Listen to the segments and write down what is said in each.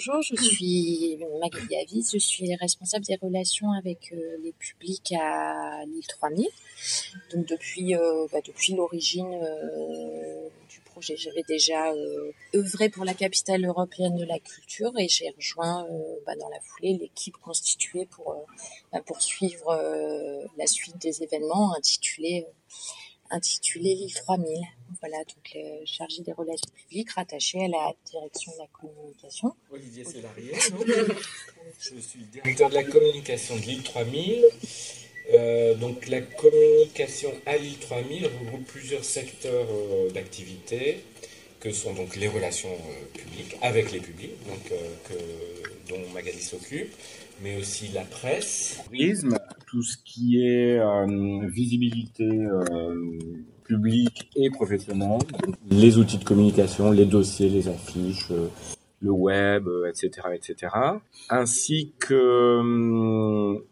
bonjour, je suis Magali Avis, je suis responsable des relations avec euh, les publics à l'île 3000. Donc depuis, euh, bah, depuis l'origine euh, du projet, j'avais déjà œuvré pour la capitale européenne de la culture et j'ai rejoint bah, dans la foulée l'équipe constituée pour bah, poursuivre la suite des événements intitulés intitulé l'île 3000. Voilà, donc le chargé des relations publiques rattaché à la direction de la communication. Olivier Célarier, je suis directeur de la communication de l'île 3000. Euh, donc la communication à l'île 3000 regroupe plusieurs secteurs euh, d'activité que sont donc les relations euh, publiques avec les publics, donc, que, dont Magali s'occupe, mais aussi la presse. Tout ce qui est euh, visibilité euh, publique et professionnelle, les outils de communication, les dossiers, les affiches, euh, le web, etc., etc., ainsi que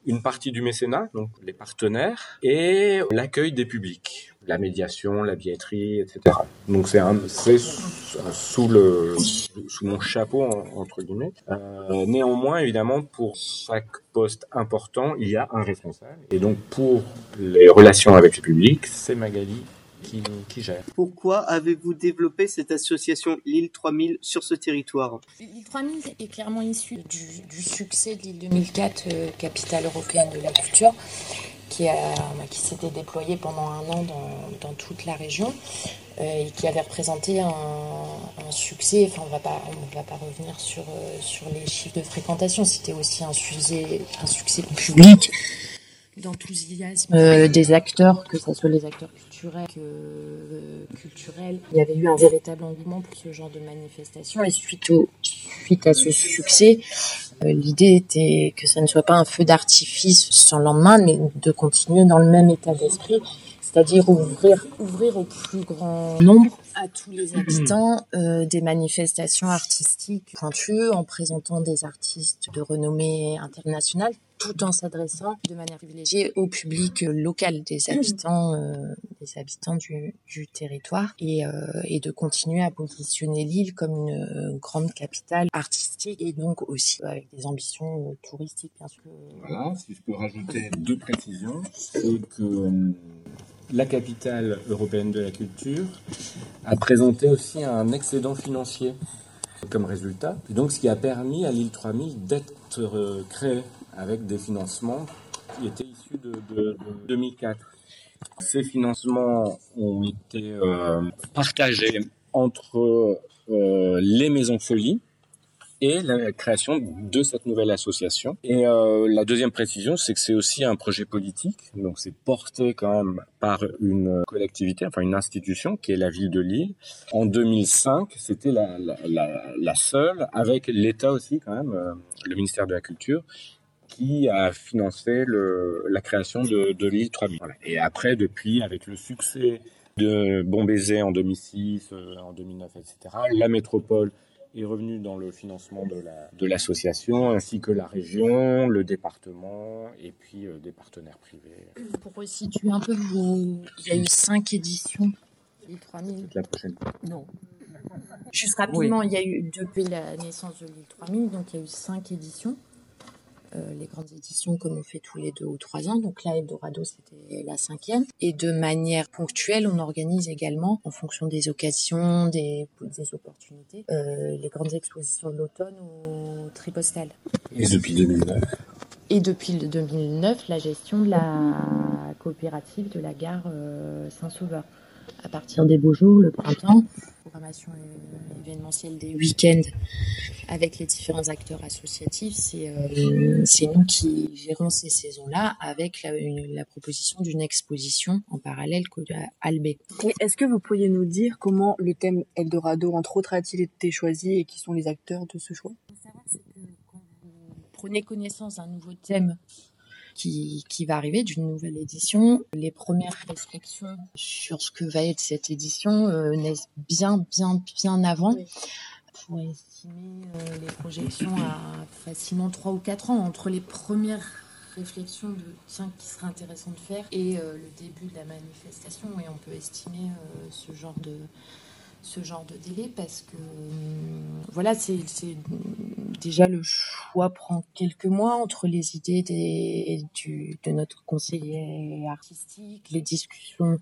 une partie du mécénat, donc les partenaires, et l'accueil des publics la médiation, la billetterie, etc. Donc c'est c'est sous le sous mon chapeau entre guillemets. Euh, néanmoins, évidemment, pour chaque poste important, il y a un responsable. Et donc pour les relations avec le public, c'est Magali qui, qui, gère. Pourquoi avez-vous développé cette association Lille 3000 sur ce territoire? Lille 3000 est clairement issue du, du succès de l'île 2004, euh, capitale européenne de la culture qui, qui s'était déployé pendant un an dans, toute la région euh, et qui avait représenté un, succès. Enfin, on on va pas revenir sur, euh, sur les chiffres de fréquentation. C'était aussi un succès, un succès public d'enthousiasme euh, des acteurs, que ce soit les acteurs culturels. Il y avait eu un véritable engouement pour ce genre de manifestation et suite, au, suite à ce succès, euh, l'idée était que ça ne soit pas un feu d'artifice sans lendemain, mais de continuer dans le même état d'esprit, c'est-à-dire ouvrir, ouvrir au plus grand nombre à tous les habitants euh, des manifestations artistiques pointues en présentant des artistes de renommée internationale tout en s'adressant de manière privilégiée au public local des habitants, euh, des habitants du, du territoire et, euh, et, de continuer à positionner l'île comme une grande capitale artistique et donc aussi avec des ambitions touristiques bien sûr. Voilà, si je peux rajouter deux précisions, c'est que la capitale européenne de la culture a présenté aussi un excédent financier comme résultat. Et donc, ce qui a permis à l'île 3000 d'être euh, créée avec des financements qui étaient issus de, 2004. Ces financements ont été euh, partagés entre euh, les maisons folies, et la création de cette nouvelle association. Et euh, la deuxième précision, c'est que c'est aussi un projet politique, donc c'est porté quand même par une collectivité, enfin une institution qui est la ville de Lille. En 2005, c'était la, seule, avec l'État aussi quand même, le ministère de la Culture, qui a financé le, la création de, de l'île 3000. Voilà. Et après, depuis, avec le succès de Bon Baiser en 2006, euh, en 2009, etc., la métropole est revenu dans le financement de l'association, ainsi que la région, le département et puis euh, des partenaires privés. Pour resituer un peu, il y a eu cinq éditions. L'île 3000. La prochaine. Non. Juste rapidement, il y a eu depuis la naissance de l'île 3000, donc il y a eu cinq éditions. Euh, les grandes éditions comme on fait tous les deux ou trois ans. Donc là, Eldorado, c'était la cinquième. Et de manière ponctuelle, on organise également, en fonction des occasions, des, des opportunités, euh, les grandes expositions de l'automne au Tripostal. Et depuis 2009 Et depuis 2009, la gestion de la coopérative de la gare euh, Saint-Sauveur. À partir des beaux jours, le printemps, programmation événementielle des week-ends avec les différents acteurs associatifs, c'est euh, nous qui gérons ces saisons-là avec la, la proposition d'une exposition en parallèle à Albé. Est-ce que vous pourriez nous dire comment le thème Eldorado, entre autres, a-t-il été choisi et qui sont les acteurs de ce choix? Quand vous prenez connaissance d'un nouveau thème qui, va arriver, d'une nouvelle édition. Les premières réflexions sur ce que va être cette édition euh, naissent bien, bien, bien avant. Pour estimer euh, les projections à facilement 3 ou 4 ans entre les premières réflexions de tiens qui serait intéressant de faire et euh, le début de la manifestation et on peut estimer ce genre de ce genre de délai parce que voilà, c'est déjà le choix prend quelques mois entre les idées des, du, de notre conseiller artistique, les discussions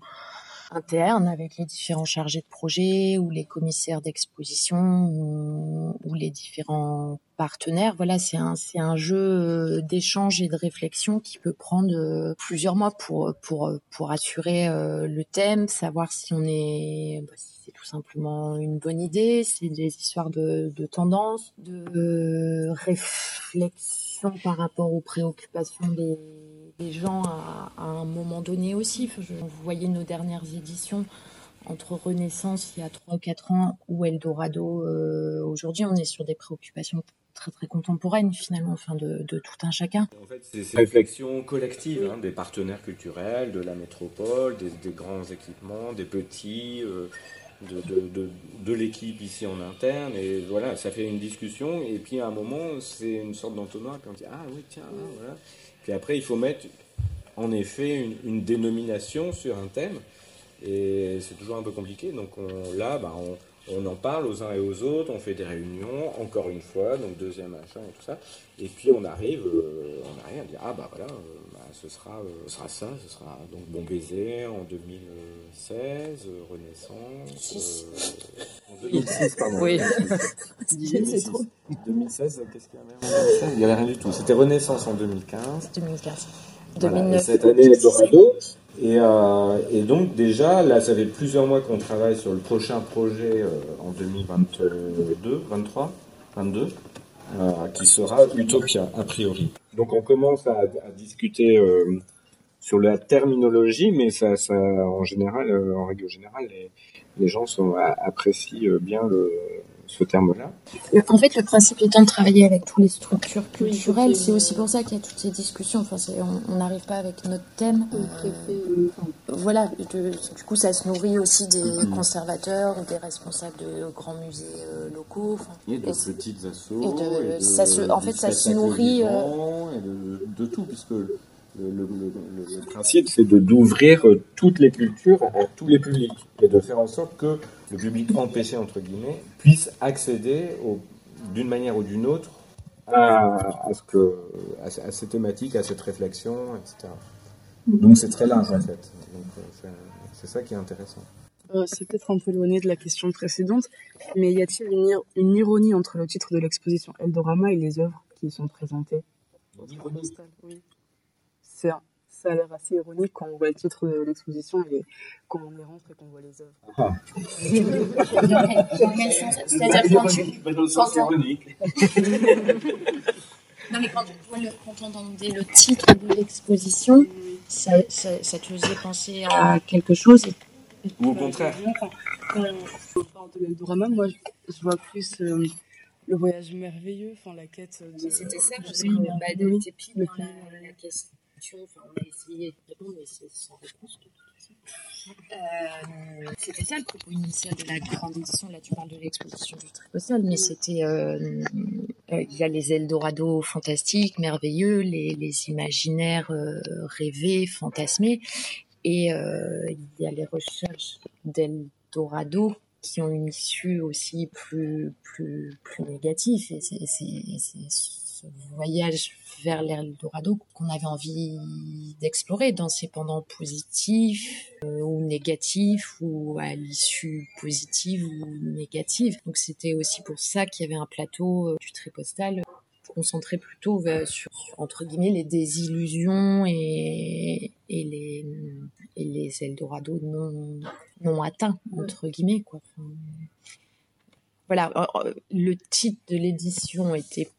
interne avec les différents chargés de projet ou les commissaires d'exposition ou, les différents partenaires. Voilà, c'est un, c'est un jeu euh, d'échange et de réflexion qui peut prendre euh, plusieurs mois pour, pour, pour assurer euh, le thème, savoir si on est, bah, si c'est tout simplement une bonne idée, c'est des histoires de, de tendance, de réflexion par rapport aux préoccupations des des gens à, un moment donné aussi. vous voyez nos dernières éditions entre Renaissance il y a 3 ou 4 ans ou Eldorado euh, aujourd'hui, on est sur des préoccupations très très contemporaines finalement, enfin de, tout un chacun. En fait, c'est une réflexion collective hein, des partenaires culturels, de la métropole, des, grands équipements, des petits. Euh, de, l'équipe ici en interne et voilà ça fait une discussion et puis à un moment c'est une sorte d'entonnoir puis on dit ah oui tiens voilà puis après, il faut mettre en effet une, dénomination sur un thème. Et c'est toujours un peu compliqué. Donc là, bah, on, en parle aux uns et aux autres, on fait des réunions, encore une fois, donc deuxième achat et tout ça. Et puis on arrive, euh, on arrive à dire, ah bah voilà, euh, bah, ce, sera, euh, ce sera ça, ce sera donc Bon Baiser en 2016, Renaissance. en 2006, pardon. Oui. 2016, qu'est-ce qu'il y avait Il n'y avait rien du tout. C'était Renaissance en 2015. 2015. et cette année, Eldorado. Et, euh, et, donc déjà, là, ça fait plusieurs mois qu'on travaille sur le prochain projet euh, en 2022, 23, 22, qui sera Utopia, a priori. Donc on commence à, discuter euh, sur la terminologie, mais ça, en général, euh, en règle générale, les, gens apprécient bien le, ce terme-là. En fait, le principe étant de travailler avec toutes les structures culturelles, c'est aussi pour ça qu'il y a toutes ces discussions. Enfin, on n'arrive pas avec notre thème. Euh, voilà, du coup, ça se nourrit aussi des mm-hmm. conservateurs ou des responsables de grands musées euh, locaux. et de petites assos. Et de, ça se, en fait, ça se nourrit. Euh, et de, de, tout, puisque le, principe, c'est de d'ouvrir euh, toutes les cultures à tous les publics et de faire en sorte que le public empêché entre guillemets puisse accéder d'une manière ou d'une autre à, ce que, à, ces thématiques, à cette réflexion, etc. Donc c'est très large en fait. Euh, c'est ça qui est intéressant. Euh, c'est peut-être un peu éloigné de la question précédente, mais y a-t-il une, une, ironie entre le titre de l'exposition Eldorama et les œuvres qui y sont présentées? Oui ça a l'air assez ironique quand on voit le titre de l'exposition et quand on y rentre et qu'on voit les œuvres. Ah. C'est-à-dire quand tu... ironique. non mais quand, quand on entendait le titre de l'exposition, ça, ça, ça, te faisait penser à quelque chose Ou au contraire Quand on parle de l'Eldorama, moi je vois plus... Euh, le voyage merveilleux, enfin la quête de... C'était ça, parce que bah, t'es pile dans la, la on a essayé de répondre, mais c'est sans réponse. Euh, c'était ça le propos initial de la grande édition. Là, tu parles de l'exposition du Tripostal, mais c'était. Euh, euh, il y a les Eldorado fantastiques, merveilleux, les, les imaginaires rêvés, fantasmés, et il y a les recherches d'Eldorado qui ont une issue aussi plus plus plus négative. C'est ce voyage vers l'Eldorado qu'on avait envie d'explorer dans ses pendants positifs euh, ou négatifs ou à l'issue positive ou négative. Donc c'était aussi pour ça qu'il y avait un plateau euh, du tripostal concentré plutôt sur entre guillemets les désillusions et, et les et les Eldorado non non atteints entre guillemets quoi. voilà, le titre de l'édition était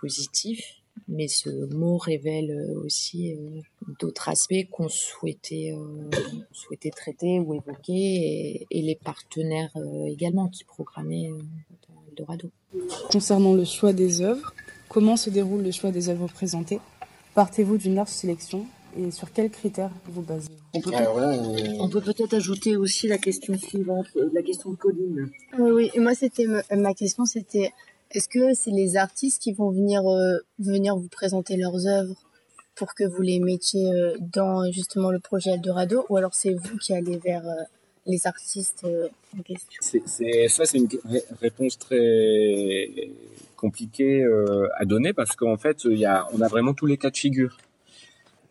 positif, mais ce mot révèle euh, aussi euh, d'autres aspects qu'on souhaitait, euh, souhaitait traiter ou évoquer, et, les partenaires également qui programmaient dans Eldorado. Concernant le choix des œuvres, comment se déroule le choix des œuvres présentées? Partez-vous d'une large sélection et sur quels critères vous basez? On peut, on... peut peut-être ajouter aussi la question suivante, la question de Colline. Oui, oui. Moi, c'était ma question, c'était est-ce que c'est les artistes qui vont venir euh, venir vous présenter leurs œuvres pour que vous les mettiez euh, dans justement le projet Eldorado ou alors c'est vous qui allez vers euh, les artistes euh, en question? Ça, c'est une ré- réponse très compliquée euh, à donner parce qu'en fait, y a, on a vraiment tous les cas de figure.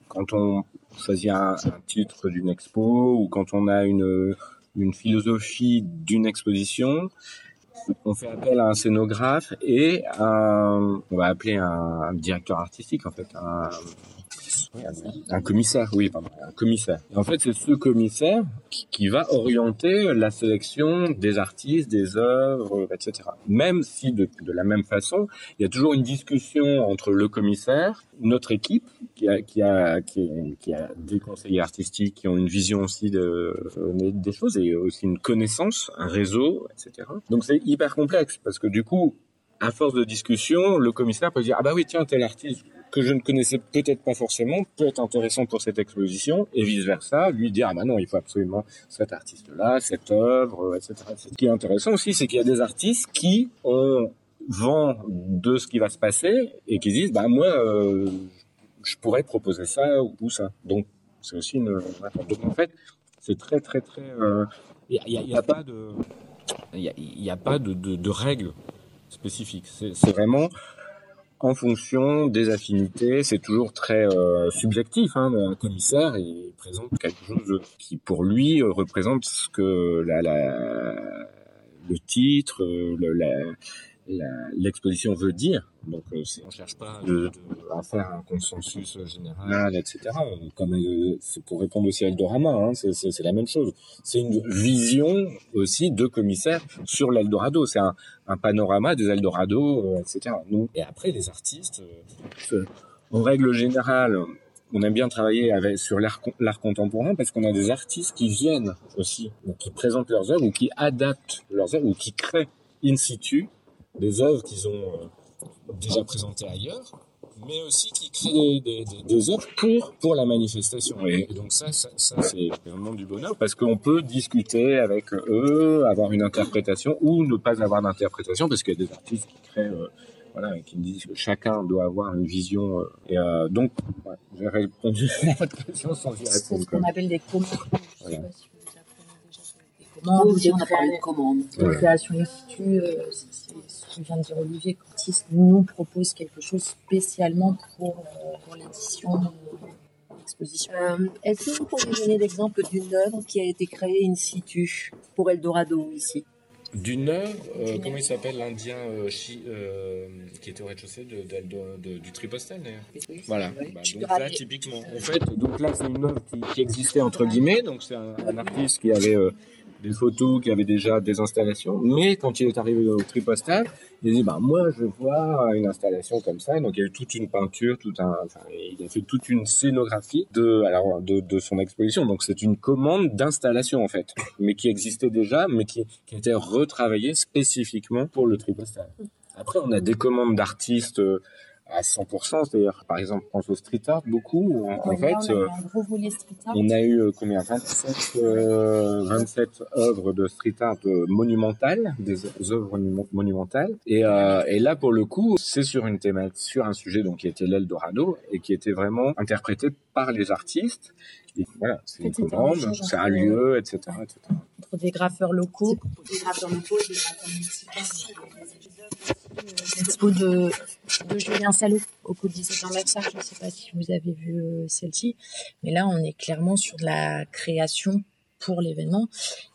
Quand on choisit un, un titre d'une expo ou quand on a une, une philosophie d'une exposition, on fait appel à un scénographe et on va appeler un, directeur artistique en fait, un- commissaire, oui, pardon, un commissaire. En fait, c'est ce commissaire qui, va orienter la sélection des artistes, des œuvres, etc. Même si de, la même façon, il y a toujours une discussion entre le commissaire, notre équipe, qui a des conseillers artistiques qui ont une vision aussi de, euh, des choses et aussi une connaissance, un réseau, etc. Donc c'est hyper complexe parce que du coup, à force de discussion, le commissaire peut dire ah bah oui tiens tel artiste que je ne connaissais peut-être pas forcément peut être intéressant pour cette exposition et vice versa lui dire ah bah non il faut absolument cet artiste là cette œuvre etc. Ce qui est intéressant aussi c'est qu'il y a des artistes qui ont vent de ce qui va se passer et qui disent bah moi euh, je pourrais proposer ça ou, ça donc c'est aussi une donc en fait c'est très très très euh, il n'y a, a pas de il a, pas de, règles spécifiques. C'est vraiment en fonction des affinités. C'est toujours très euh, subjectif. Hein. Un commissaire, il présente quelque chose qui, pour lui, représente ce que la, la, le titre, le, la- l'exposition veut dire. Donc, euh, on cherche pas de- à faire un consensus général, etc. Comme euh, c'est pour répondre aussi à Eldorama, hein, c'est c'est- c'est la même chose. C'est une vision aussi de commissaire sur l'Eldorado. C'est un, un panorama des Eldorado, euh, etc. Nous, et après, les artistes, euh, en règle générale, on aime bien travailler avec, sur l'art con- l'art contemporain parce qu'on a des artistes qui viennent aussi, donc qui présentent leurs œuvres ou qui adaptent leurs œuvres ou qui créent in situ des œuvres qu'ils ont euh, déjà présentées ailleurs, mais aussi qui créent des, des, des- des œuvres pour, pour la manifestation. Et, donc ça, ça, ça, c'est vraiment du bonheur parce qu'on peut discuter avec eux, avoir une interprétation ou ne pas avoir d'interprétation parce qu'il y a des artistes qui créent, euh, voilà, qui me disent que chacun doit avoir une vision. euh, et euh, donc, ouais, j'ai répondu à votre question sans y C'est répondre. ce qu'on appelle des commandes. Voilà. pas si vous apprenez déjà on a parlé de commande. créations in situ, euh, ce que vient de dire Olivier, l'artiste nous propose quelque chose spécialement pour, euh, pour l'édition de l'exposition. Euh, Est-ce que vous pourriez donner l'exemple d'une œuvre qui a été créée in situ pour Eldorado ici? D'une œuvre, euh, comment il s'appelle l'Indien euh, euh, qui était au rez-de-chaussée de, de- de- du d'ailleurs? Voilà. Bah, donc là, typiquement. En fait, donc là, c'est une œuvre qui, qui existait entre guillemets. Donc, c'est un, un artiste qui avait euh, des photos, qui avait déjà des installations. Mais quand il est arrivé au tripostal, il a dit bah, Moi, je voir une installation comme ça. Donc, il y a eu toute une peinture, tout un, enfin, il a fait toute une scénographie de, alors, de, de son exposition. Donc, c'est une commande d'installation, en fait, mais qui existait déjà, mais qui, qui été retravaillée spécifiquement pour le tripostal. Après, on a des commandes d'artistes. Euh, à 100%, c'est-à-dire par exemple, je pense au street art beaucoup. En, fait, là, on a euh, eu un gros volet street art. on a eu euh, combien 27, euh, 27 œuvres de street art euh, monumentales, des œuvres monu- monumentales. Et, euh, et là, pour le coup, c'est sur une thématique, sur un sujet donc qui était l'Eldorado et qui était vraiment interprété par les artistes. Et voilà, c'est une commande, c'est un lieu, etc., etc. entre des graffeurs locaux, Des graffeurs locaux et des graffeurs. L'expo de, de Julien Salot au cours du 17 anniversaire. Je ne sais pas si vous avez vu euh, celle-ci, mais là, on est clairement sur de la création pour l'événement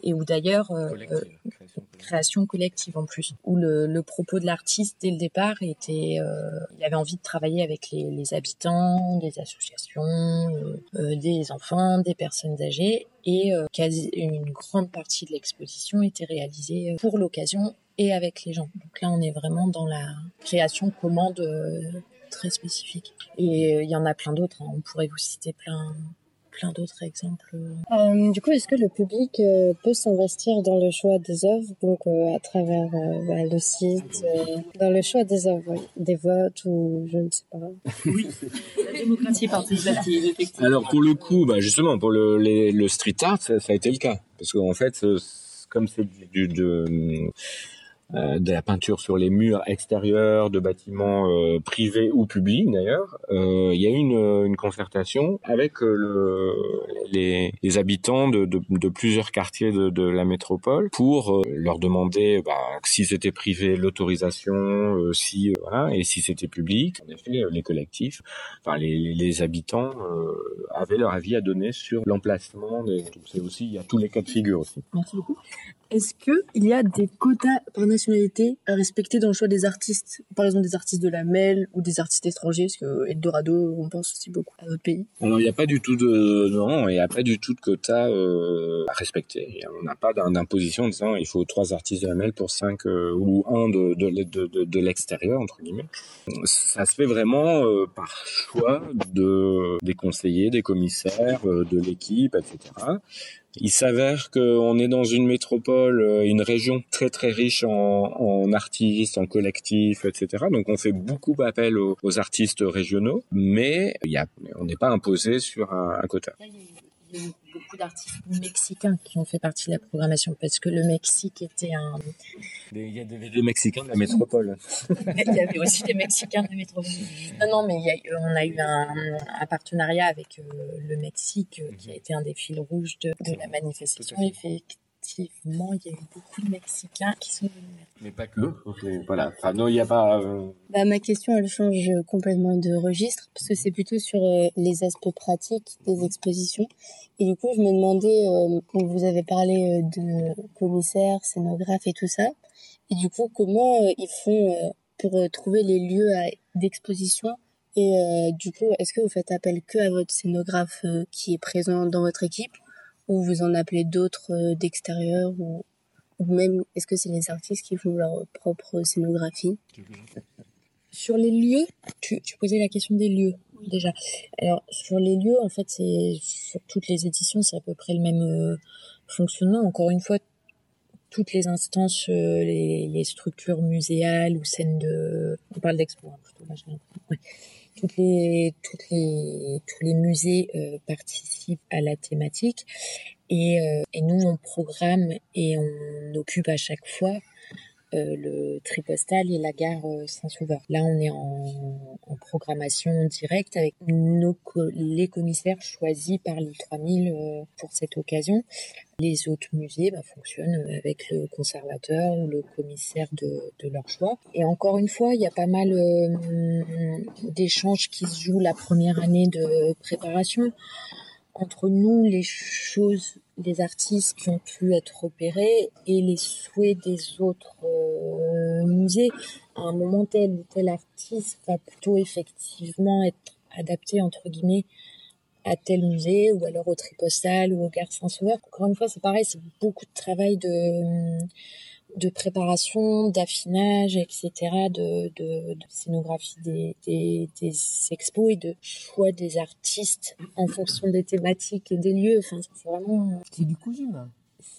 et où d'ailleurs euh, euh, création collective. création collective en plus, où le, le propos de l'artiste dès le départ était, euh, il avait envie de travailler avec les, les habitants, des associations, euh, des enfants, des personnes âgées, et quasi une grande partie de l'exposition était réalisée pour l'occasion et avec les gens. Donc là, on est vraiment dans la création commande euh, très spécifique. Et euh, il y en a plein d'autres. hein. On pourrait vous citer plein plein d'autres exemples. Euh, du coup, est-ce que le public euh, peut s'investir dans le choix des œuvres, donc euh, à travers euh, bah, le site, euh, dans le choix des œuvres, oui, des votes ou je ne sais pas. La démocratie participative, effectivement. Alors pour le coup, bah justement pour le, les- le street art, ça, ça a été le cas parce qu'en fait, comme c'est du, du- de, euh, de la peinture sur les murs extérieurs de bâtiments euh, privés ou publics d'ailleurs, euh, il y a eu une, une concertation avec le, les, les, habitants de, de, de, plusieurs quartiers de, de la métropole pour leur demander bah, si c'était privé l'autorisation, si voilà, et si c'était public. En effet, les collectifs, enfin les, les habitants avaient leur avis à donner sur l'emplacement. C'est aussi il y a tous les cas de figure aussi. Merci beaucoup. Est-ce qu'il y a des quotas par nationalité à respecter dans le choix des artistes Par exemple, des artistes de la MEL ou des artistes étrangers Parce que Eldorado, on pense aussi beaucoup à d'autres pays. Alors, il n'y a pas du tout de... Non, il n'y du tout de quotas euh, à respecter. On n'a pas d'imposition en disant il faut trois artistes de la MEL pour cinq euh, ou un de, de, de, de, l'extérieur, entre guillemets. Ça se fait vraiment euh, par choix de, des conseillers, des commissaires, de l'équipe, etc. Il s'avère qu'on est dans une métropole, euh, une région très très riche en, en artistes, en collectifs, etc. Donc on fait beaucoup appel aux, artistes régionaux, mais on n'est pas imposé sur un quota beaucoup d'artistes mexicains qui ont fait partie de la programmation parce que le Mexique était un. Il y a des, Mexicains de la métropole. il y avait aussi des Mexicains de la métropole. Non, non, mais on a eu un, partenariat avec euh, le Mexique euh, qui a été un des fils rouges de, de la manifestation. Effectivement effectivement, il y a eu beaucoup de Mexicains qui sont venus. Mais pas que. voilà. Enfin, non, il n'y a pas. Euh, bah, ma question, elle change complètement de registre parce que c'est plutôt sur euh, les aspects pratiques des expositions. Et du coup, je me demandais, euh, vous avez parlé de commissaires, scénographes et tout ça. Et du coup, comment ils font pour trouver les lieux d'exposition? Et du coup, est-ce que vous faites appel que à votre scénographe qui est présent dans votre équipe? Ou vous en appelez d'autres euh, d'extérieur ou, même est-ce que c'est les artistes qui font leur propre scénographie? Sur les lieux, tu, tu posais la question des lieux déjà. Alors sur les lieux, en fait, c'est sur toutes les éditions, c'est à peu près le même euh, fonctionnement. Encore une fois, toutes les instances, euh, les, structures muséales ou scènes de, on parle d'expo, hein, plutôt. Là, ouais tous les musées euh, participent à la thématique. Euh, et, nous on programme et on occupe à chaque fois euh, le tripostal et la gare Saint-Sauveur. Là on est en, programmation directe avec les commissaires choisis par l'île 3000 pour cette occasion les autres musées bah, fonctionnent avec le conservateur ou le commissaire de, leur choix. Et encore une fois, il y a pas mal euh, d'échanges qui se jouent la première année de préparation entre nous, les choses, les artistes qui ont pu être opérés et les souhaits des autres euh, musées. À un moment tel ou tel artiste va plutôt effectivement être adapté entre guillemets à tel musée ou alors au Tripostal ou au Gare Saint-Sauveur. Encore une fois, c'est pareil, c'est beaucoup de travail de de préparation, d'affinage, etc., de, de, de scénographie des, des, des, expos et de choix des artistes en fonction des thématiques et des lieux. Enfin, c'est vraiment... C'est du cousu, là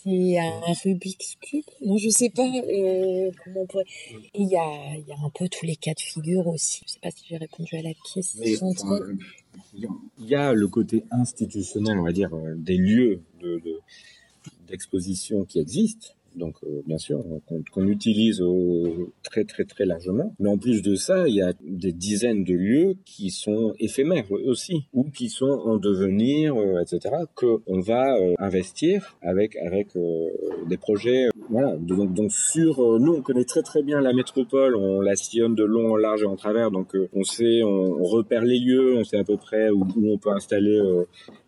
c'est un Rubik's Cube. Non, je sais pas euh, comment on pourrait. Il y a, y a un peu tous les cas de figure aussi. Je sais pas si j'ai répondu à la question. Il y a le côté institutionnel, on va dire, euh, des lieux de, d'exposition qui existent donc euh, bien sûr qu'on utilise très très très largement. Mais en plus de ça, il y a des dizaines de lieux qui sont éphémères aussi ou qui sont en devenir, euh, etc. Que on va euh, investir avec avec des projets. Voilà. Donc donc sur nous on connaît très très bien la métropole, on la sillonne de long en large et en travers. Donc on sait, on, repère les lieux, on sait à peu près où, où on peut installer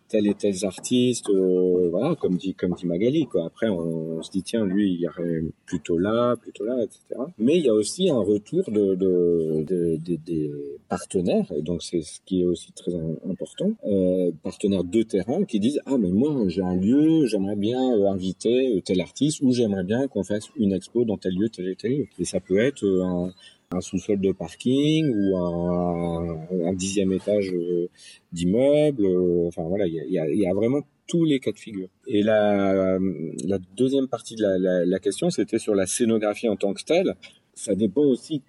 tel et tel artiste, euh, voilà, comme dit comme dit Magali. Après on, se dit tiens lui il irait plutôt là, plutôt là, etc. Mais il y a aussi un retour de, de, de, des partenaires et donc c'est ce qui est aussi très important, euh, partenaires de terrain qui disent ah mais moi j'ai un lieu, j'aimerais bien euh, inviter tel artiste ou j'aimerais bien qu'on fasse une expo dans tel lieu, tel et tel lieu. Et ça peut être un un sous-sol de parking ou un, un dixième étage euh, d'immeuble. Euh, enfin voilà, il y a, y a, vraiment tous les cas de figure. Et la, la deuxième partie de la, la, la question, c'était sur la scénographie en tant que telle. Ça dépend aussi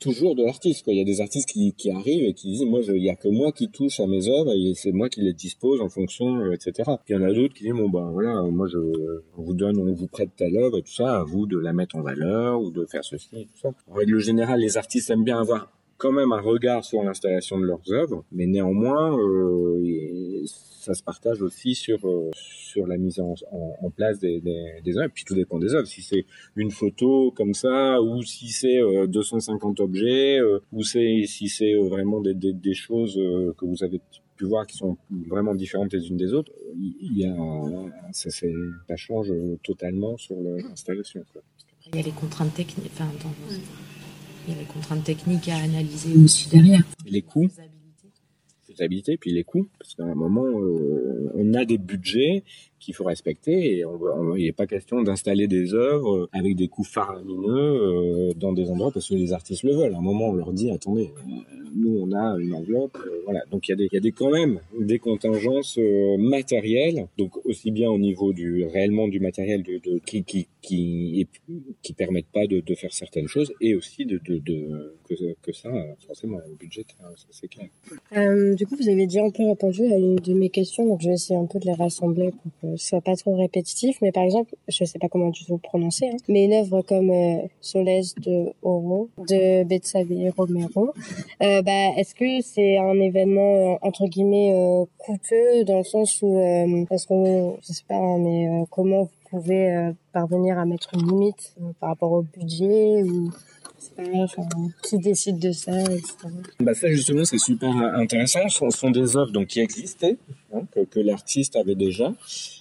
toujours de l'artiste. Il y a des artistes qui, qui arrivent et qui disent moi il y a que moi qui touche à mes œuvres et c'est moi qui les dispose en fonction, euh, etc. Il y en a d'autres qui disent bon ben voilà moi je on vous donne on vous prête telle œuvre et tout ça à vous de la mettre en valeur ou de faire ceci et tout ça. En règle générale les artistes aiment bien avoir quand même un regard sur l'installation de leurs œuvres, mais néanmoins euh, ça se partage aussi sur euh, sur la mise en, en, place des, des, des, œuvres. Puis tout dépend des œuvres. Si c'est une photo comme ça, ou si c'est 250 euh, objets, euh, ou c'est si c'est vraiment des, des, des, choses que vous avez pu voir qui sont vraiment différentes les unes des autres, il y a ça, ça change totalement sur l'installation. Il y a les contraintes techniques. Enfin, il y a les contraintes techniques à analyser aussi derrière. Les coûts. Faisabilité, puis les coûts, parce qu'à un moment, euh, on a des budgets qu'il faut respecter et on, il n'est pas question d'installer des œuvres avec des coûts faramineux euh, dans des endroits parce que les artistes le veulent. À un moment, on leur dit attendez, euh, nous on a une enveloppe, voilà. Donc il y a des, il y a des quand même des contingences matérielles, donc aussi bien au niveau du réellement du matériel qui qui qui permettent pas de, faire certaines choses et aussi de, de, que, ça forcément le budget c'est clair. Euh, du coup, vous avez déjà un peu répondu à une de mes questions, donc je vais essayer un peu de les rassembler ce soit pas trop répétitif. Mais par exemple, je sais pas comment du tout prononcer, hein, mais une œuvre comme euh, de Oro, de Betsabe Romero, euh, bah, est-ce que c'est un événement euh, entre guillemets euh, coûteux dans le sens où, est-ce que, je sais pas, hein, mais comment vous pouvez parvenir à mettre une limite par rapport au budget qui décide de ça, etc. Bah ça justement c'est super intéressant. Ce sont des œuvres donc qui existaient, hein, que, l'artiste avait déjà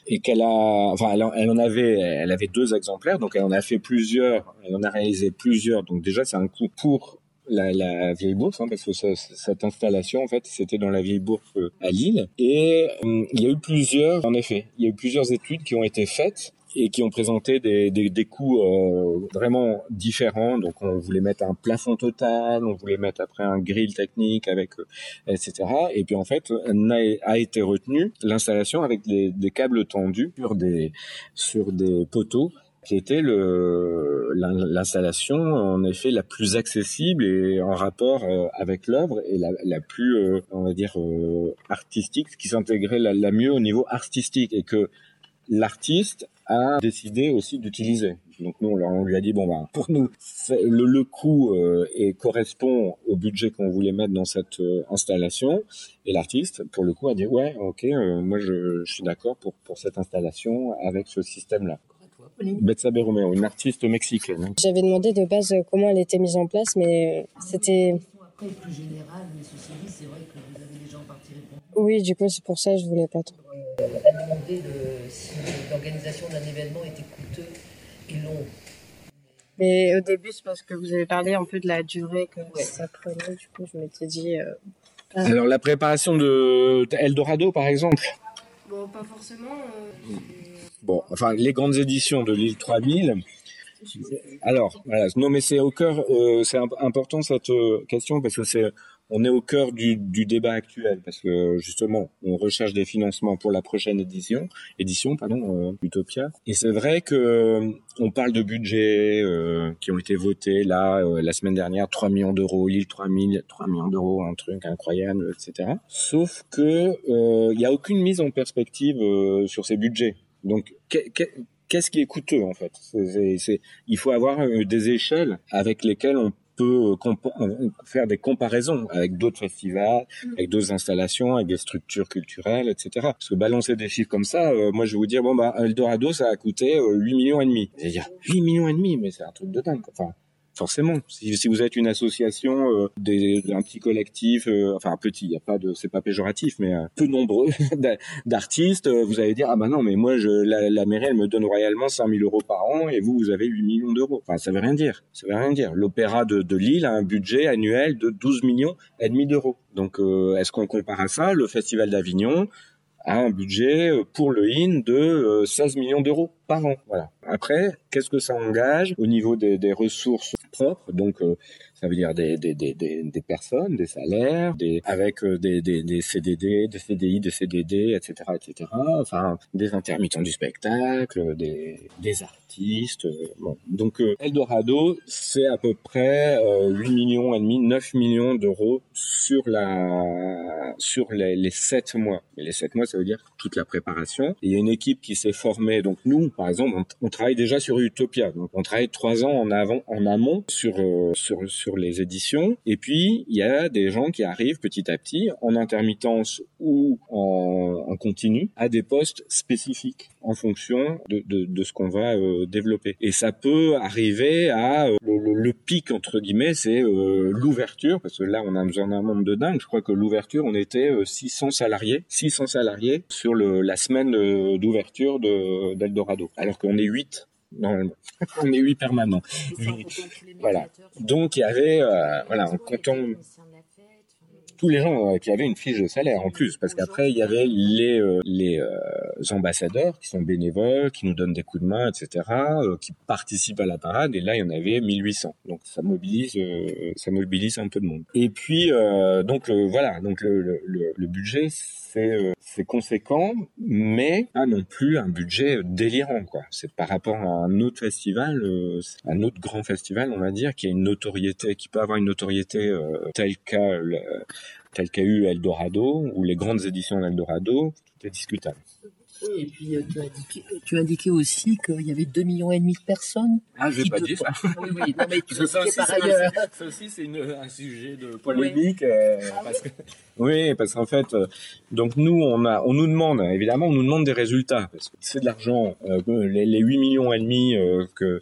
et qu'elle a, enfin elle, avait, elle avait deux exemplaires, donc elle en a fait plusieurs, elle en a réalisé plusieurs. Donc déjà c'est un coup pour la, la, vieille bourse, hein, parce que cette installation, en fait, c'était dans la vieille bourse euh, à Lille. Et hum, il y a eu plusieurs, en effet, il y a eu plusieurs études qui ont été faites et qui ont présenté des, des, des coûts euh, vraiment différents. Donc on voulait mettre un plafond total, on voulait mettre après un grill technique avec euh, etc. Et puis en fait a, été retenu l'installation avec des, des câbles tendus sur des sur des poteaux qui était l'installation en effet la plus accessible et en rapport euh, avec l'œuvre et la, la plus on va dire artistique qui s'intégrait la, la mieux au niveau artistique et que l'artiste a décidé aussi d'utiliser. Donc nous, on lui a dit bon bah pour nous le, le coût euh, et correspond au budget qu'on voulait mettre dans cette euh, installation et l'artiste pour le coup a dit ouais ok euh, moi je, je suis d'accord pour pour cette installation avec ce système là. Betsabe Romeo, une artiste mexicaine. J'avais demandé de base comment elle était mise en place, mais c'était. Après, plus général, mais ceci dit, c'est vrai que vous avez déjà en partie répondu. Oui, du coup, c'est pour ça que je voulais pas trop. Euh, à demander le, si l'organisation d'un événement était coûteux et long. Mais au début, c'est parce que vous avez parlé un peu de la durée que ouais. ça prenait. Du coup, je m'étais dit. Euh, ah. Alors, la préparation de Eldorado, par exemple Bon, pas forcément. Euh, bon, enfin, les grandes éditions de l'île 3000. Alors, voilà. Non, mais c'est au cœur, euh, c'est important cette euh, question parce que c'est on est au cœur du, du, débat actuel parce que justement on recherche des financements pour la prochaine édition, édition pardon, euh, Utopia. Et c'est vrai que euh, on parle de budgets euh, qui ont été votés là la semaine dernière, 3 millions d'euros, l'île 3 000, 3 millions d'euros, un truc incroyable, etc. Sauf que il n'y a aucune mise en perspective sur ces budgets. Donc qu'est-ce qui est coûteux en fait? C'est, c'est, Il faut avoir des échelles avec lesquelles on peut euh, faire des comparaisons avec d'autres festivals, mm. avec d'autres installations, avec des structures culturelles, etc. Parce que balancer des chiffres comme ça, euh, moi je vais vous dire bon bah Eldorado ça a coûté 8 millions et demi. Je dire 8 millions et demi, mais c'est un truc de dingue. Enfin, forcément. Si, si, vous êtes une association, euh, des, un petit collectif, euh, enfin petit, il y a pas de, c'est pas péjoratif, mais euh, peu nombreux d'artistes, euh, vous allez dire ah bah non mais moi je, la, la mairie elle me donne royalement 5 000 euros par an et vous vous avez 8 millions d'euros. Enfin ça veut rien dire, ça veut rien dire. L'opéra de, de Lille a un budget annuel de 12 millions et demi d'euros. Donc est-ce qu'on compare à ça? Le festival d'Avignon un budget pour le IN de 16 millions d'euros par an. Voilà. Après, qu'est-ce que ça engage au niveau des, des ressources propres? Donc, euh, Ça veut dire des, des, des, des, personnes, des salaires, des, avec euh, des, des, des CDD, des CDI, des CDD, etc., etc. Enfin, des intermittents du spectacle, des, des artistes. Euh, bon. Donc, euh, Eldorado, c'est à peu près 8 millions et demi, 9 millions d'euros sur la, sur les, les 7 mois. Et les 7 mois, ça veut dire toute la préparation. il y a une équipe qui s'est formée. Donc, nous, par exemple, on, travaille déjà sur Utopia. Donc, on travaille trois ans en avant, en amont sur, sur, sur sur les éditions. Et puis, il y a des gens qui arrivent petit à petit en intermittence ou en, continu à des postes spécifiques en fonction de, de, ce qu'on va euh, développer. Et ça peut arriver à euh, le, pic entre guillemets, c'est euh, l'ouverture parce que là on a besoin d'un nombre de dingue. Je crois que l'ouverture on était 600 salariés, 600 salariés sur le, la semaine d'ouverture de d'Eldorado, alors qu'on est 8 normalement. on est huit permanents. Voilà. Donc il y avait, euh, voilà, en comptant tous les gens euh, qui avaient une fiche de salaire en plus, parce qu'après il y avait les euh, les ambassadeurs qui sont bénévoles, qui nous donnent des coups de main, etc., qui participent à la parade. Et là il y en avait 1800. Donc ça mobilise ça mobilise un peu de monde. Et puis donc voilà, donc le, le, le budget euh, c'est conséquent, mais pas non plus un budget délirant quoi. C'est par rapport à un autre festival, euh, un autre grand festival, on va dire, qui a une notoriété, qui peut avoir une notoriété euh, telle qu'a telle qu'a eu Eldorado ou les grandes éditions d'Eldorado, tout est discutable. Oui, et puis euh, tu, as indiqué, tu indiqué aussi qu'il y avait 2 millions et demi de personnes. Ah, je vais pas dire ça. Oui, oui, non, mais tu ça, aussi, par ailleurs. Ça, aussi, c'est un sujet de polémique. Euh, ah parce que, oui, parce qu'en fait, euh, donc nous, on a, on nous demande, évidemment, on nous demande des résultats, parce que c'est de l'argent, les, les 8 millions et demi que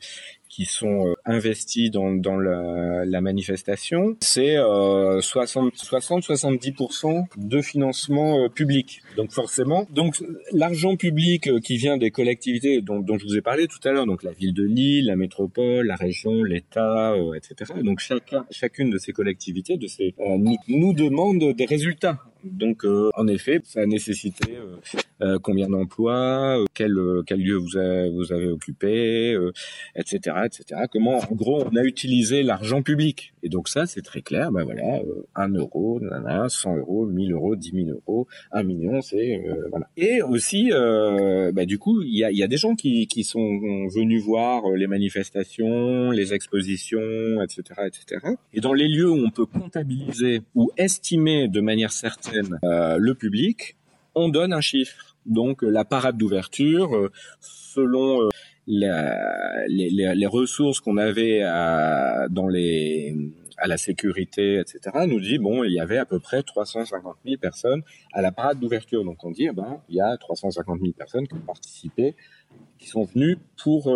qui sont euh, investis dans, dans la, la manifestation, c'est euh, 60-70% de financement euh, public. Donc forcément, donc l'argent public euh, qui vient des collectivités dont, dont, je vous ai parlé tout à l'heure, donc la ville de Lille, la métropole, la région, l'État, etc. Donc chacun, chacune de ces collectivités, de ces, nous, nous demande des résultats. Donc, euh, en effet, ça a nécessité euh, euh, combien d'emplois, quel, quel lieu vous, vous avez occupé, etc., etc. Comment, en gros, on a utilisé l'argent public. Et donc ça, c'est très clair. Ben voilà, 1 euro, 100 euros, 1000 euros, 10 000 euros, 1 million, c'est voilà. Et aussi, bah, du coup, il y a, y a, des gens qui, qui sont venus voir les manifestations, les expositions, etc., etc. Et dans les lieux où on peut comptabiliser ou estimer de manière certaine euh, le public, on donne un chiffre. Donc la parade d'ouverture, euh, selon euh, les, ressources qu'on avait à la sécurité, etc., nous dit bon, il y avait à peu près 350 000 personnes à la parade d'ouverture. Donc on dit, eh ben, il y a 350 000 personnes qui ont participé, qui sont venues pour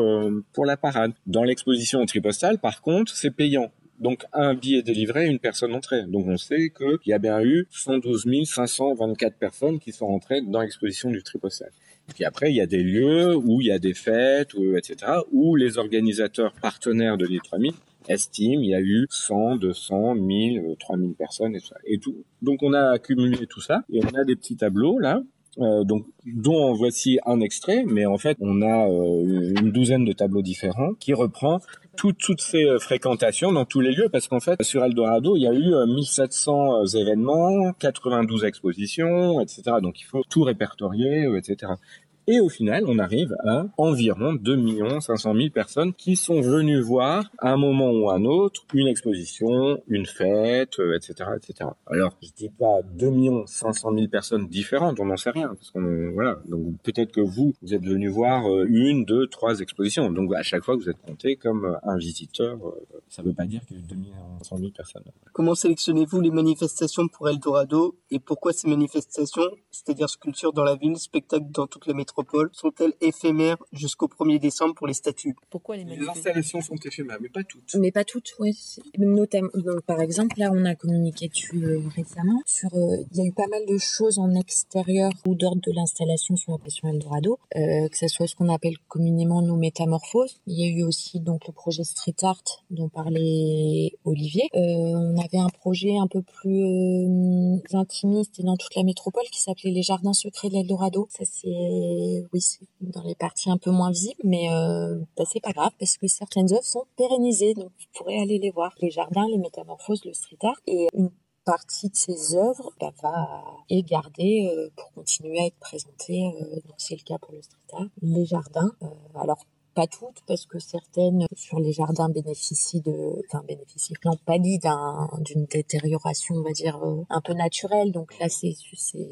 pour la parade. Dans l'exposition tripostale, par contre, c'est payant. Donc un billet délivré, une personne entrée. Donc on sait qu'il y a bien eu 112 524 personnes qui sont rentrées dans l'exposition du Tripostal. Puis après, il y a des lieux où il y a des fêtes, etc., où les organisateurs partenaires de l'I3000 estiment il y a eu 100, 200, 1000, 3000 personnes et et tout. Donc on a accumulé tout ça et on a des petits tableaux là euh, donc dont voici un extrait, mais en fait on a euh, une douzaine de tableaux différents qui reprend toutes ces euh, fréquentations dans tous les lieux, parce qu'en fait sur Eldorado il y a eu 1700 événements, 92 expositions, etc. Donc il faut tout répertorier, etc. Et au final, on arrive à environ 2 500 000 personnes qui sont venues voir à un moment ou à un autre une exposition, une fête, etc., euh, etc. Alors, je dis pas 2 500 000 personnes différentes, on n'en sait rien, parce qu'on voilà. Donc peut-être que vous, vous êtes venu voir euh, une, deux, trois expositions. Donc à chaque fois, vous êtes compté comme euh, un visiteur. Ça ne veut pas dire qu'il y a eu 2 500 000 personnes. Comment sélectionnez-vous les manifestations pour Eldorado et pourquoi ces manifestations, c'est-à-dire sculpture dans la ville, spectacle dans toute la métropole sont-elles éphémères jusqu'au 1er décembre pour les statues? Pourquoi les Les installations sont éphémères, mais pas toutes. Mais pas toutes, oui. Notamment, par exemple, là, on a communiqué dessus euh, récemment. Sur, euh, il y a eu pas mal de choses en extérieur ou d'ordre de l'installation sur la pression Eldorado, euh, que ce soit ce qu'on appelle communément nos métamorphoses. Il y a eu aussi donc le projet Street Art dont parlait Olivier. on avait un projet un peu plus intimiste et dans toute la métropole qui s'appelait les Jardins secrets de l'Eldorado. Ça c'est oui, dans les parties un peu moins visibles, mais euh, bah, c'est pas grave parce que certaines œuvres sont pérennisées, donc vous pourrez aller les voir. Les jardins, les métamorphoses, le street art, et une partie de ces œuvres bah, va est gardée euh, pour continuer à être présentée. Euh, donc c'est le cas pour le street art. Les jardins, euh, alors pas toutes parce que certaines sur les jardins bénéficient de enfin bénéficient non d'un d'une détérioration on va dire euh, un peu naturelle donc là c'est c'est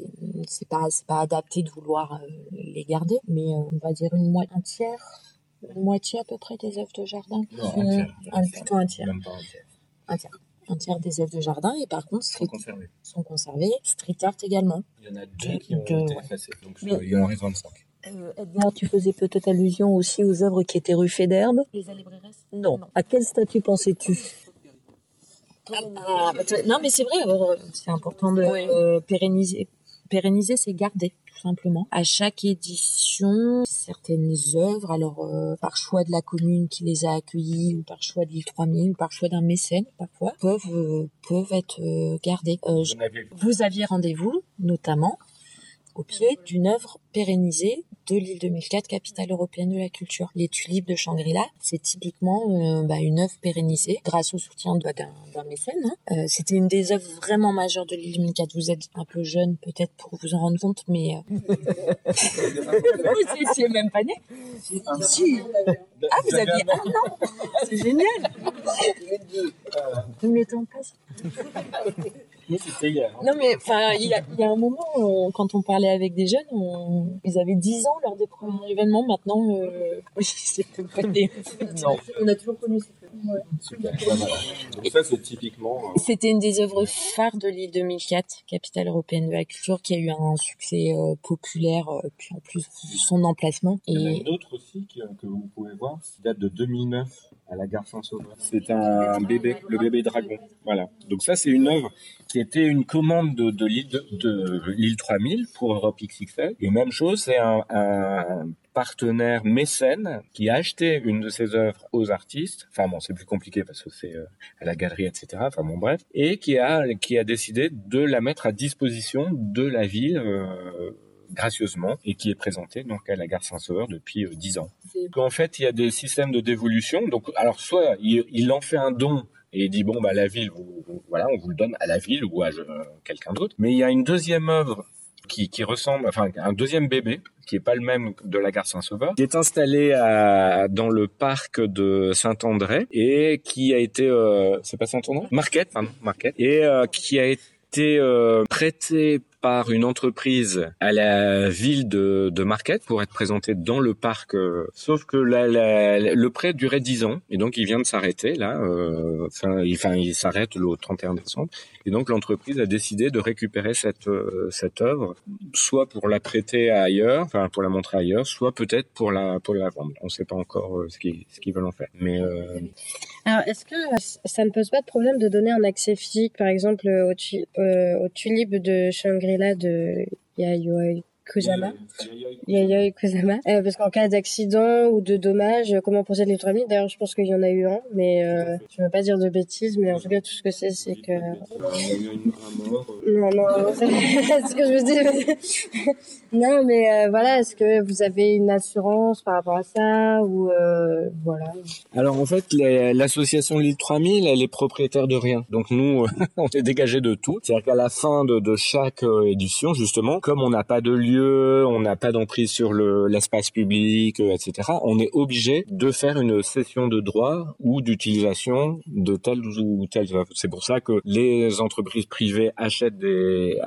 c'est pas c'est pas adapté de vouloir euh, les garder mais euh, on va dire une moitié un tiers une moitié à peu près des œuvres de jardin Non, sont- un tiers. un- plutôt un tiers Même pas un tiers. un tiers un tiers des œuvres de jardin et par contre sont conservées street art également Il y en a deux qui ont été ouais. effacés. Donc Mais- il y en reste 25. Euh, Edgar, tu faisais peut-être allusion aussi aux œuvres qui étaient ruffées d'herbe les alébreresses Non. À quel statut pensais-tu? Ah, bah, t- non, mais c'est vrai, euh, c'est important de Oui. euh, pérenniser. Pérenniser, c'est garder, tout simplement. À chaque édition, certaines œuvres, alors euh, par choix de la commune qui les a accueillies, ou par choix de l'île 3000, ou par choix d'un mécène, parfois, peuvent euh, peuvent être euh, gardées. Euh, je- vous aviez rendez-vous, notamment, au pied d'une œuvre pérennisée de l'île 2004, capitale européenne de la culture. Les tulipes de Shangri-La, c'est typiquement euh, bah, une œuvre pérennisée grâce au soutien de- d'un mécène. hein. Euh, C'était une des œuvres vraiment majeures de l'île 2004. Vous êtes un peu jeune peut-être pour vous en rendre compte, mais euh, vous étiez même pas né. Si. Ah, vous aviez un an. C'est génial. Le temps passe. C'était hier. Non mais enfin il y a, il y a un moment on- quand on parlait avec des jeunes on- ils avaient 10 ans lors des premiers événements maintenant euh, oui c'est pas des- Non. On a toujours connu ces Super. Voilà. Donc ça, c'est typiquement... euh, c'était une des œuvres phares de l'île 2004 capitale européenne de la culture qui a eu un succès euh, populaire euh, puis en plus son emplacement Il y en a une autre aussi que, que vous pouvez voir, qui date de 2009 à la gare Saint-Sauveur. C'est un bébé, le bébé dragon. Voilà. Donc ça, c'est une œuvre qui était une commande de, de l'île de, de l'île 3000 pour Europe XXL. Et même chose, c'est un, un partenaire mécène qui a acheté une de ses œuvres aux artistes. Enfin bon, c'est plus compliqué parce que c'est euh, à la galerie, etc. Enfin bon, bref. Et qui a, qui a décidé de la mettre à disposition de la ville euh, gracieusement et qui est présentée donc à la gare Saint-Sauveur depuis euh, 10 ans. En fait, il y a des systèmes de dévolution. Donc, alors soit il, il en fait un don et il dit bon bah la ville, vous, vous- voilà, on vous le donne à la ville ou à euh, quelqu'un d'autre. Mais il y a une deuxième œuvre qui, ressemble, enfin un deuxième bébé qui est pas le même de la gare Saint-Sauveur, qui est installé dans le parc de Saint-André et qui a été, euh, c'est pas Saint-André, Marquette, pardon, Marquette, et euh, qui a été euh, prêté par une entreprise à la ville de, Marquette pour être présenté dans le parc. euh, sauf que le prêt durait 10 ans et donc il vient de s'arrêter là. euh, Enfin, il, enfin, il s'arrête le 31 décembre et donc l'entreprise a décidé de récupérer cette euh, cette œuvre, soit pour la prêter ailleurs, enfin pour la montrer ailleurs, soit peut-être pour la pour la vendre. On ne sait pas encore euh, ce qu'ils ce qu'ils veulent en faire. Mais euh, Alors, est-ce que euh, ça ne pose pas de problème de donner un accès physique, par exemple, au, tu- euh, au tulipe de Shangri-La de Yayoi Kusama Yayoi Kusama Euh, Parce qu'en cas d'accident ou de dommage, comment procède les 3000 D'ailleurs, je pense qu'il y en a eu un, mais euh, je ne veux pas dire de bêtises, mais en tout cas, tout ce que c'est, c'est que... il y a eu une- un mort. euh, Non, non, c'est ce que je veux dire. non, mais euh, voilà, est-ce que vous avez une assurance par rapport à ça ou euh, voilà Alors en fait, l'association Lille 3000, elle est propriétaire de rien. Donc nous, on est dégagé de tout. C'est-à-dire qu'à la fin de, de chaque édition, justement, comme on n'a pas de lieu, on n'a pas d'emprise sur le- l'espace public, euh, etc., on est obligé de faire une cession de droit ou d'utilisation de telle ou telle œuvre. C'est pour ça que les entreprises privées achètent des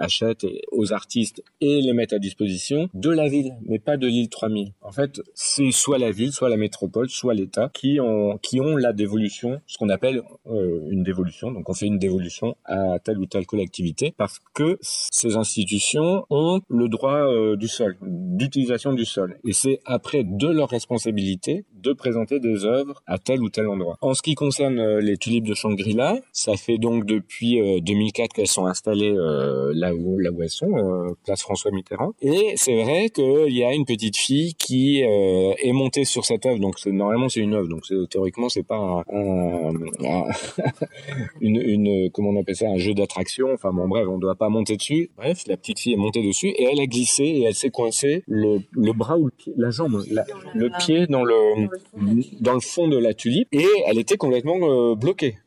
aux artistes et les mettent à disposition de la ville, mais pas de l'île 3000. En fait, c'est soit la ville, soit la métropole, soit l'État qui ont qui ont la dévolution, ce qu'on appelle euh, une dévolution. Donc on fait une dévolution à telle ou telle collectivité parce que ces institutions ont le droit euh, du sol, d'utilisation du sol. Et c'est après de leur responsabilité de présenter des œuvres à tel ou tel endroit. En ce qui concerne euh, les tulipes de Shangri-La, ça fait donc depuis 2004 euh, qu'elles sont installées euh, là où là où elles sont, place François Mitterrand. Et c'est vrai qu'il y a une petite fille qui est montée sur cette œuvre. Donc normalement c'est une œuvre, donc théoriquement c'est pas un, une, comment on appelle ça un jeu d'attraction. Enfin bon bref, on doit pas monter dessus. Bref, la petite fille est montée dessus et elle a glissé et elle s'est coincée le bras ou le pied, la jambe, le pied dans le dans le fond de la tulipe et elle était complètement euh, bloquée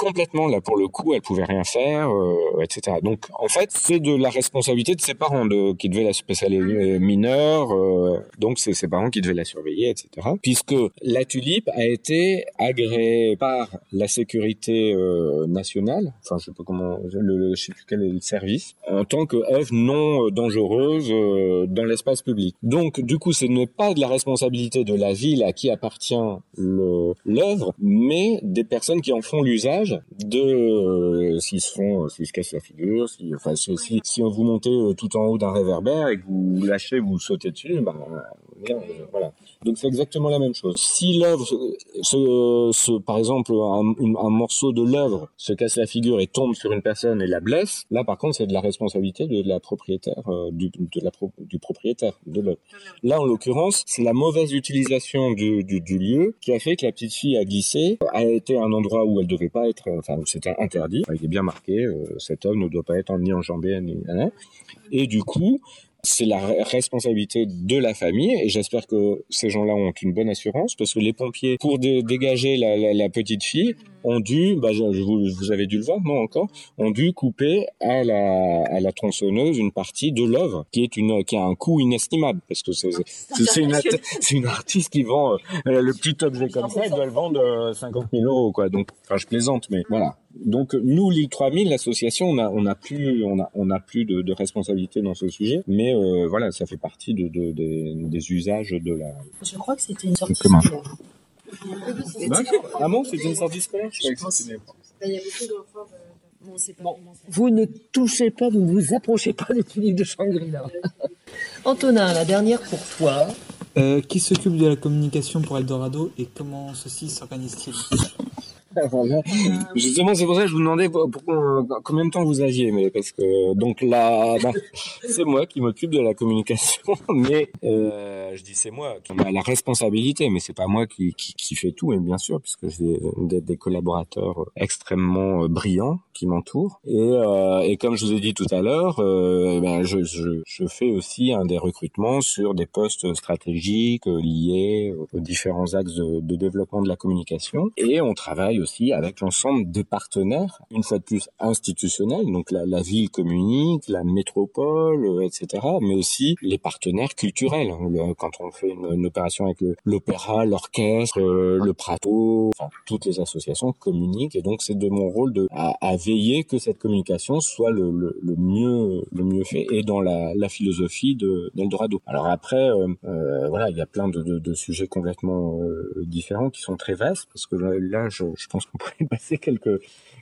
complètement là pour le coup elle pouvait rien faire euh, etc donc en fait c'est de la responsabilité de ses parents de qui devaient la spéciale mineure euh, donc c'est ses parents qui devaient la surveiller etc puisque la tulipe a été agréée par la sécurité euh, nationale enfin je sais pas comment le, je sais plus quel est le service en tant que œuvre non dangereuse dans l'espace public. Donc du coup ce n'est pas de la responsabilité de la ville à qui appartient l'œuvre mais des personnes qui en font l'usage de euh, s'ils se font, euh, s'ils se cassent la figure, si, enfin, si, si, vous montez euh, tout en haut d'un réverbère et que vous lâchez, vous sautez dessus, bah, voilà. Donc c'est exactement la même chose. Si l'œuvre, se, par exemple, un, morceau de l'œuvre se casse la figure et tombe sur une personne et la blesse, là par contre c'est de la responsabilité de la propriétaire, la, du propriétaire de l'œuvre. Là en l'occurrence, c'est la mauvaise utilisation du, lieu qui a fait que la petite fille a glissé, a été un endroit où elle devait pas être, enfin c'était interdit. Il est bien marqué, euh, cet homme ne doit pas être ni enjambé ni. Et du coup, c'est la responsabilité de la famille et j'espère que ces gens-là ont une bonne assurance parce que les pompiers, pour dégager la, la, petite fille, ont dû, bah, vous, vous, avez dû le voir, non encore, ont dû couper à la, à la tronçonneuse une partie de l'œuvre qui est une qui a un coût inestimable parce que c'est une, une artiste qui vend euh, le petit objet comme ça, elle doit le vendre 50 euh, 000 euros quoi. Donc, enfin, je plaisante, mais voilà. Donc nous, l'île 3000, l'association, on a, on a plus, on a, on a plus de, de responsabilité dans ce sujet, mais euh, voilà, ça fait partie de, de, des usages de la. Je crois que c'était une sortie Comment bah, Ah bon, c'était une sortie scolaire Je, pense. Il y a beaucoup d'enfants. Bon, vous ne touchez pas, vous ne vous approchez pas des tulipes de Shangri-La. Antonin, la dernière pour toi. Euh, qui s'occupe de la communication pour Eldorado et comment ceci s'organise-t-il? Justement, c'est pour ça que je vous demandais pourquoi, combien de temps vous aviez, mais parce que donc là, c'est moi qui m'occupe de la communication, mais euh, je dis c'est moi qui a la responsabilité, mais c'est pas moi qui, qui, fait tout, et bien sûr, puisque j'ai des, des, collaborateurs extrêmement brillants qui m'entourent, et, euh, et comme je vous ai dit tout à l'heure, euh, ben je, je, fais aussi un des recrutements sur des postes stratégiques liés aux différents axes de, de développement de la communication, et on travaille aussi avec l'ensemble des partenaires, une fois de plus institutionnels, donc la, la ville communique, la métropole, euh, etc., mais aussi les partenaires culturels. quand on fait une, opération avec l'opéra, l'orchestre, euh, le Prato, enfin, toutes les associations communiquent, et donc c'est de mon rôle de à, à, veiller que cette communication soit le, le, le, mieux le mieux fait et dans la, la philosophie de d'Eldorado. Alors après, euh, euh, voilà, il y a plein de, de, de sujets complètement différents qui sont très vastes parce que là, je, je pense qu'on pourrait passer quelques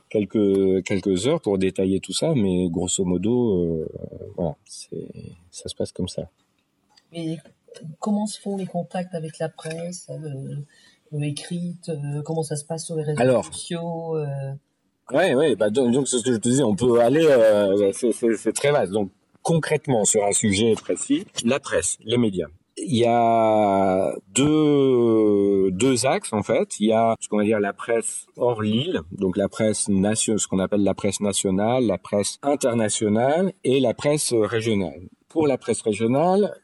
quelques quelques heures pour détailler tout ça, mais grosso modo, euh, voilà, ça se passe comme ça. Mais comment se font les contacts avec la presse, le écrite, euh, comment ça se passe sur les réseaux Alors, sociaux euh... Ouais, ouais, bah donc, donc c'est ce que je te disais, on peut aller, euh, c'est très vaste. Donc concrètement sur un sujet précis, la presse, les médias il y a deux deux axes en fait. Il y a ce qu'on va dire la presse hors l'île, donc la presse nationale, ce qu'on appelle la presse nationale, la presse internationale et la presse régionale. Pour la presse régionale,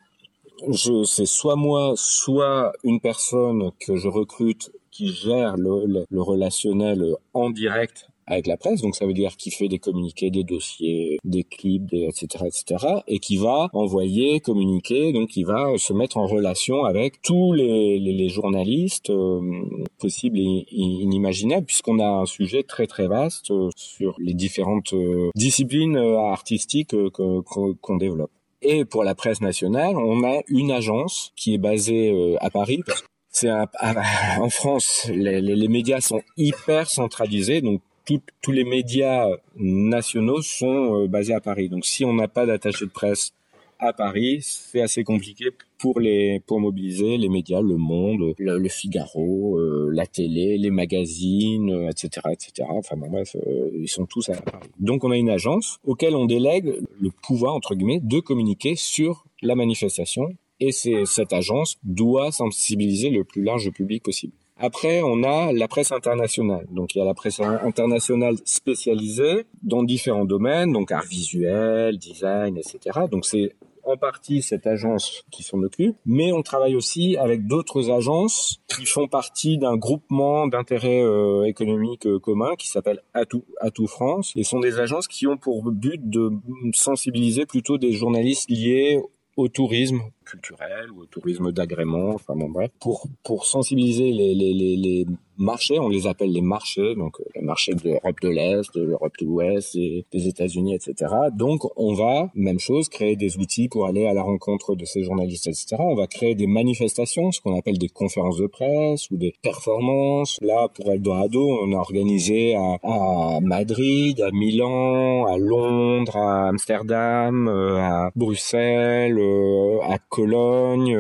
je c'est soit moi, soit une personne que je recrute qui gère le, le, le relationnel en direct avec la presse, donc ça veut dire qu'il fait des communiqués, des dossiers, des clips, des, etc., etc., et qui va envoyer, communiquer, donc il va se mettre en relation avec tous les, les, les journalistes euh, possibles et inimaginables, puisqu'on a un sujet très très vaste euh, sur les différentes euh, disciplines artistiques qu'on développe. Et pour la presse nationale, on a une agence qui est basée à Paris, c'est en France, les, les, médias sont hyper centralisés, donc tous les médias nationaux sont euh, basés à Paris. Donc si on n'a pas d'attaché de presse à Paris, c'est assez compliqué pour les mobiliser les médias, le Monde, le, Figaro, euh, la télé, les magazines, etc., euh, etc. Enfin bref, euh, ils sont tous à Paris. Donc on a une agence auquel on délègue le pouvoir entre guillemets de communiquer sur la manifestation et cette agence doit sensibiliser le plus large public possible. Après, on a la presse internationale. Donc, il y a la presse internationale spécialisée dans différents domaines, donc art visuel, design, etc. Donc, c'est en partie cette agence qui s'en occupe, mais on travaille aussi avec d'autres agences qui font partie d'un groupement d'intérêts euh, économiques euh, communs qui s'appelle Atout, Atout France, et sont des agences qui ont pour but de sensibiliser plutôt des journalistes liés au tourisme culturel ou au tourisme d'agrément, enfin bon bref, pour pour sensibiliser les, les, les, marchés, on les appelle les marchés, donc euh, les marchés de l'Europe de l'Est, de l'Europe de l'Ouest, des États-Unis, etc. Donc on va, même chose, créer des outils pour aller à la rencontre de ces journalistes, etc. On va créer des manifestations, ce qu'on appelle des conférences de presse ou des performances. Là, pour Eldorado, on a organisé à, à Madrid, à Milan, à Londres, à Amsterdam, euh, à Bruxelles, euh, à Cologne.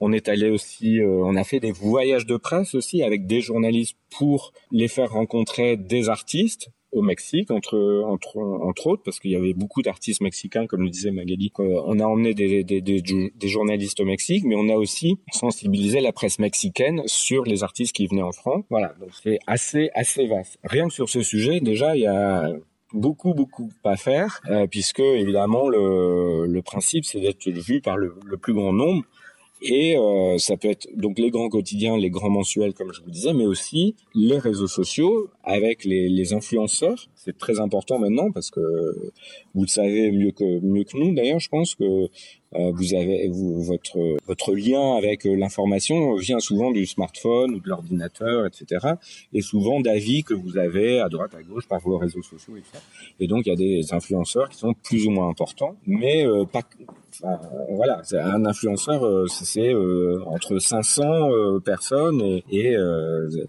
on est allé aussi, on a fait des voyages de presse aussi avec des journalistes pour les faire rencontrer des artistes au Mexique, entre, entre, entre autres, parce qu'il y avait beaucoup d'artistes mexicains, comme le disait Magali. On a emmené des, des, des, des, journalistes au Mexique, mais on a aussi sensibilisé la presse mexicaine sur les artistes qui venaient en France. Voilà, donc c'est assez, assez vaste. Rien que sur ce sujet, déjà, il y a beaucoup beaucoup à faire euh, puisque évidemment le, le principe c'est d'être vu par le, le, plus grand nombre et euh, ça peut être donc les grands quotidiens, les grands mensuels, comme je vous disais, mais aussi les réseaux sociaux avec les, les influenceurs. C'est très important maintenant parce que vous le savez mieux que mieux que nous. D'ailleurs, je pense que euh, vous avez votre votre lien avec euh, l'information vient souvent du smartphone ou de l'ordinateur, etc. Et souvent d'avis que vous avez à droite à gauche par vos réseaux sociaux, etc. Et donc il y a des influenceurs qui sont plus ou moins importants, mais pas voilà, c'est un influenceur, euh, c'est euh, entre 500 euh, personnes et,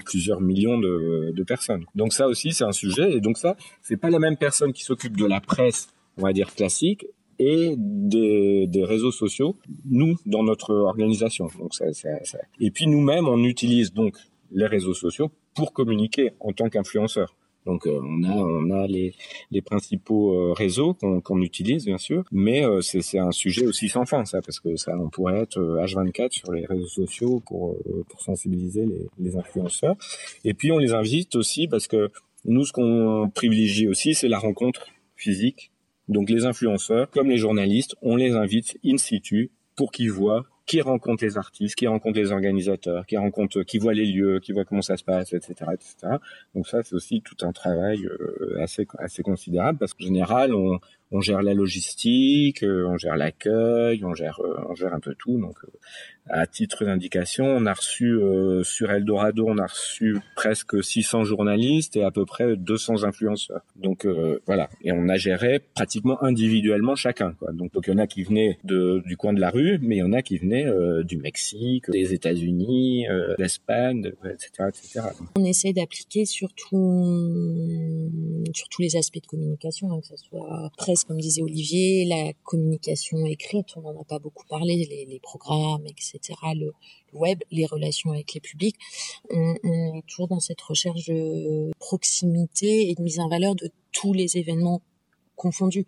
plusieurs millions de, personnes. Donc ça aussi, c'est un sujet. Et donc ça, c'est pas la même personne qui s'occupe de la presse, on va dire classique, et des, réseaux sociaux, nous, dans notre organisation. Et puis nous-mêmes, on utilise donc les réseaux sociaux pour communiquer en tant qu'influenceur. Donc euh, on a on a les, les principaux euh, réseaux qu'on utilise bien sûr, mais euh, c'est un sujet aussi sans fin ça parce que ça on pourrait être H24 sur les réseaux sociaux pour pour sensibiliser les, les influenceurs. Et puis on les invite aussi parce que nous ce qu'on privilégie aussi c'est la rencontre physique. Donc les influenceurs comme les journalistes, on les invite in situ pour qu'ils voient qui rencontre les artistes, qui rencontre les organisateurs, qui rencontre, qui voit les lieux, qui voit comment ça se passe, etc., etc. Donc ça, c'est aussi tout un travail euh, assez considérable parce qu'en général, on, gère la logistique, euh, on gère l'accueil, on gère euh, on gère un peu tout. Donc à titre d'indication, on a reçu euh, sur Eldorado, on a reçu presque 600 journalistes et à peu près 200 influenceurs. Donc euh, voilà, et on a géré pratiquement individuellement chacun. Quoi. Donc, il y en a qui venaient de, du coin de la rue, mais il y en a qui venaient euh, du Mexique, des États-Unis, d'Espagne, etc., etc. On essaie d'appliquer surtout sur tous les aspects de communication, hein, que ce soit presse, comme disait Olivier, la communication écrite, on n'en a pas beaucoup parlé, les, les programmes, etc etc., le, web, les relations avec les publics, on, est toujours dans cette recherche de proximité et de mise en valeur de tous les événements confondus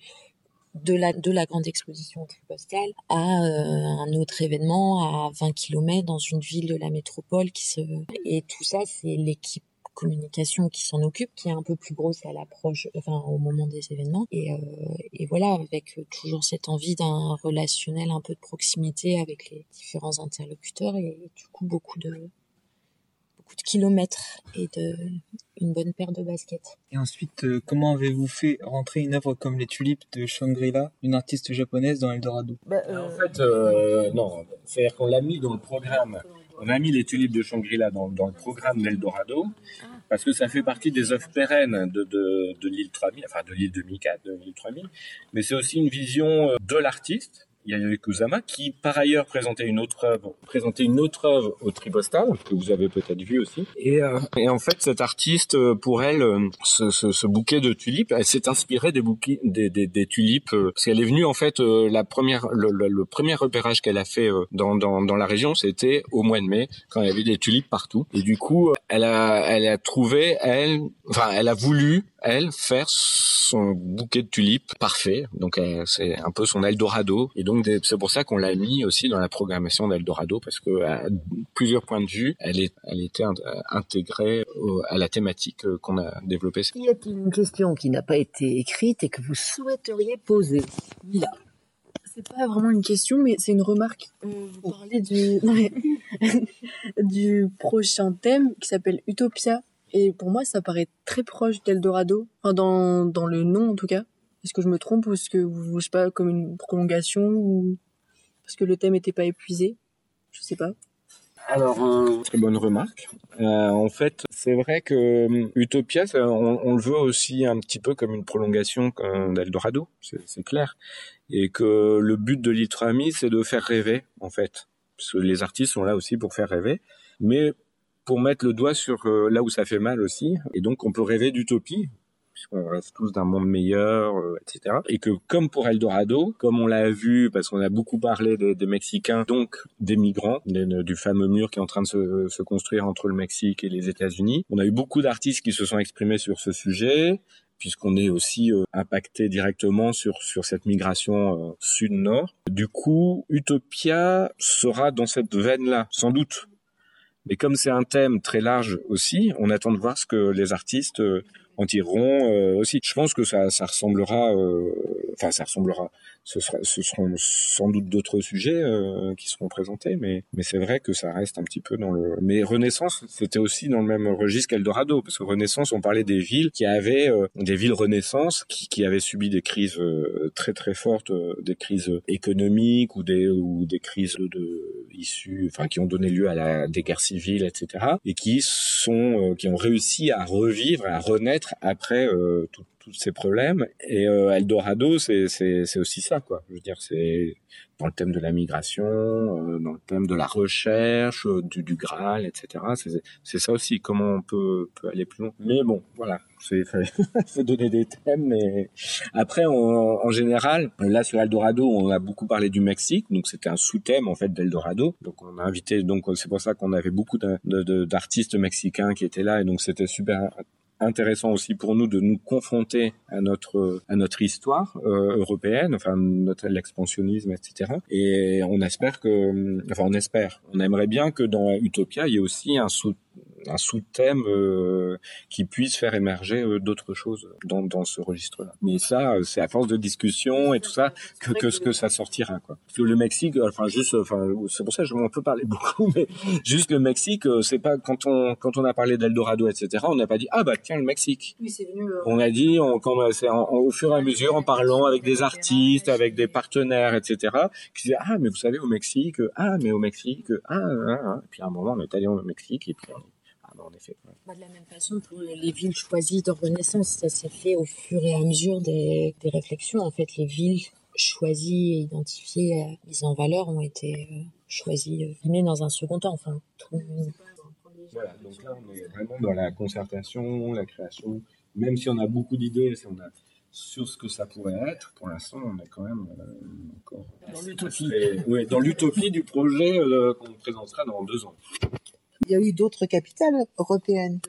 de la de la grande exposition tripostale à euh, un autre événement à 20 km dans une ville de la métropole qui se et tout ça c'est l'équipe communication qui s'en occupe, qui est un peu plus grosse à l'approche, enfin au moment des événements. Et, euh, et voilà, avec toujours cette envie d'un relationnel un peu de proximité avec les différents interlocuteurs et du coup beaucoup de beaucoup de kilomètres et de une bonne paire de baskets. Et ensuite, euh, comment avez-vous fait rentrer une œuvre comme les tulipes de Shangri-La, une artiste japonaise, dans Eldorado? Bah, euh... En fait, euh, non, c'est-à-dire qu'on l'a mis dans le programme on a mis les tulipes de Shangri-La dans, le programme d'Eldorado parce que ça fait partie des œuvres pérennes de, de, l'île 3000, enfin de l'île 2004, de l'île 3000. Mais c'est aussi une vision euh, de l'artiste Yayoi Kusama, qui par ailleurs présentait une autre œuvre, présentait une autre œuvre au Tribostal, que vous avez peut-être vu aussi. Et, euh, et en fait, cette artiste, euh, pour elle, euh, ce, ce, ce bouquet de tulipes, elle s'est inspirée des bouquets, des, des, tulipes, parce qu'elle est venue en fait, la première, le, le, le premier repérage qu'elle a fait dans, dans, dans la région, c'était au mois de mai, quand il y avait des tulipes partout. Et du coup, elle a, elle a trouvé, elle, enfin, elle a voulu, elle, faire son bouquet de tulipes parfait. Donc, c'est un peu son Eldorado. Et donc, c'est pour ça qu'on l'a mis aussi dans la programmation d'Eldorado, parce que à plusieurs points de vue, elle, est, elle était intégrée à la thématique qu'on a développée. Y a-t-il une question qui n'a pas été écrite et que vous souhaiteriez poser Mila c'est pas vraiment une question, mais c'est une remarque. Euh, vous parlez du, du prochain thème qui s'appelle Utopia. Et pour moi, ça paraît très proche d'Eldorado. Enfin, dans, dans le nom, en tout cas. Est-ce que je me trompe ou est-ce que vous, je sais pas, comme une prolongation ou parce que le thème était pas épuisé? Je sais pas. Alors, euh, très bonne remarque. Euh, en fait, c'est vrai que euh, Utopia, ça, on, on, le veut aussi un petit peu comme une prolongation d'Eldorado, c'est clair. Et que le but de l'Itrami, c'est de faire rêver, en fait. Parce que les artistes sont là aussi pour faire rêver. Mais pour mettre le doigt sur euh, là où ça fait mal aussi. Et donc, on peut rêver d'utopie, puisqu'on rêve tous d'un monde meilleur, euh, etc. Et que comme pour Eldorado, comme on l'a vu, parce qu'on a beaucoup parlé des, Mexicains, donc des migrants, du fameux mur qui est en train de se, se construire entre le Mexique et les États-Unis, on a eu beaucoup d'artistes qui se sont exprimés sur ce sujet puisqu'on est aussi euh, impacté directement sur sur cette migration euh, sud-nord. Du coup, Utopia sera dans cette veine-là, sans doute. Mais comme c'est un thème très large aussi, on attend de voir ce que les artistes en tireront euh, aussi. Je pense que ça, ça ressemblera, euh, enfin ça ressemblera. Ce, seront sans doute d'autres sujets euh, qui seront présentés, mais c'est vrai que ça reste un petit peu dans le. Mais Renaissance, c'était aussi dans le même registre qu'Eldorado, parce que Renaissance, on parlait des villes qui avaient des villes Renaissance qui, avaient subi des crises très très fortes, des crises économiques ou des ou des crises de issues, enfin qui ont donné lieu à des guerres civiles, etc. Et qui sont qui ont réussi à revivre, à renaître après euh, tous ces problèmes. Et euh, Eldorado, c'est aussi ça, quoi. Je veux dire, c'est dans le thème de la migration, euh, dans le thème de la recherche, euh, du, du Graal, etc. C'est ça aussi, comment on peut, aller plus loin. Mais bon, voilà, il faut donner des thèmes. Mais après, en général, là sur Eldorado, on a beaucoup parlé du Mexique, donc c'était un sous-thème en fait d'Eldorado. Donc on a invité, donc c'est pour ça qu'on avait beaucoup d'artistes mexicains qui étaient là, et donc c'était super intéressant aussi pour nous de nous confronter à notre à notre histoire euh, européenne, enfin notre l'expansionnisme, etc. Et on espère que, enfin on espère, on aimerait bien que dans Utopia il y ait aussi un sous un sous-thème euh, qui puisse faire émerger euh, d'autres choses dans, dans ce registre-là. Mais ça, c'est à force de discussion et tout ça que, que ce que ça sortira. Quoi. Parce que le Mexique, enfin juste, enfin c'est pour ça qu'on peut parler beaucoup, mais juste le Mexique, euh, c'est pas quand on quand on a parlé d'Eldorado, etc. On n'a pas dit ah bah tiens le Mexique. Oui, c'est venu. Euh... On a dit on, quand c'est au fur et à mesure en parlant avec des artistes, avec des partenaires, etc. Qui disaient ah mais vous savez au Mexique, ah mais au Mexique, ah, ah, ah. Et puis à un moment on est allé au Mexique et puis on en effet. Bah, de la même façon, pour les villes choisies de Renaissance, ça s'est fait au fur et à mesure des, des, réflexions. En fait, les villes choisies et identifiées, euh, mises en valeur, ont été euh, choisies, euh, dans un second temps. Enfin, tout... Voilà, donc là, on est vraiment dans la concertation, la création. Même si on a beaucoup d'idées, si on a sur ce que ça pourrait être, pour l'instant, on est quand même euh, encore dans l'utopie. Oui, dans l'utopie du projet euh, qu'on présentera dans deux ans. Il y a eu d'autres capitales européennes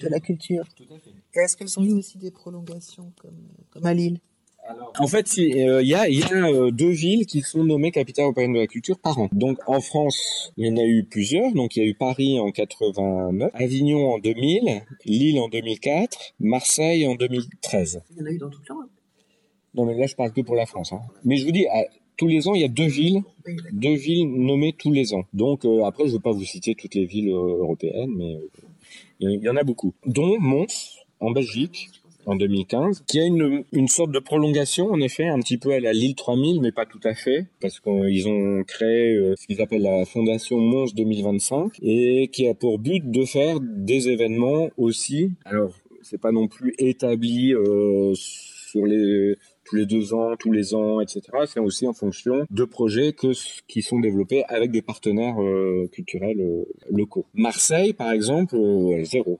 de la culture. Tout à fait. Est-ce qu'elles ont eu aussi des prolongations comme, comme à Lille? Alors, en fait, il euh, y a, y a euh, deux villes qui sont nommées capitales européennes de la culture par an. Donc en France, il y en a eu plusieurs. Donc il y a eu Paris en 89, Avignon en 2000, Lille en 2004, Marseille en 2013. Il y en a eu dans toute l'Europe. Non mais là je parle que pour la France. Hein. Mais je vous dis, tous les ans, il y a deux villes, deux villes nommées tous les ans. Donc euh, après, je ne veux pas vous citer toutes les villes euh, européennes, mais euh, il y en a beaucoup. Dont Mons, en Belgique, en 2015, qui a une, une sorte de prolongation, en effet, un petit peu à la Lille 3000, mais pas tout à fait, parce qu'ils ont créé ce qu'ils appellent la Fondation Mons 2025, et qui a pour but de faire des événements aussi. Alors, c'est pas non plus établi sur les tous les deux ans, tous les ans, etc. C'est aussi en fonction de projets qui sont développés avec des partenaires culturels locaux. Marseille, par exemple, zéro.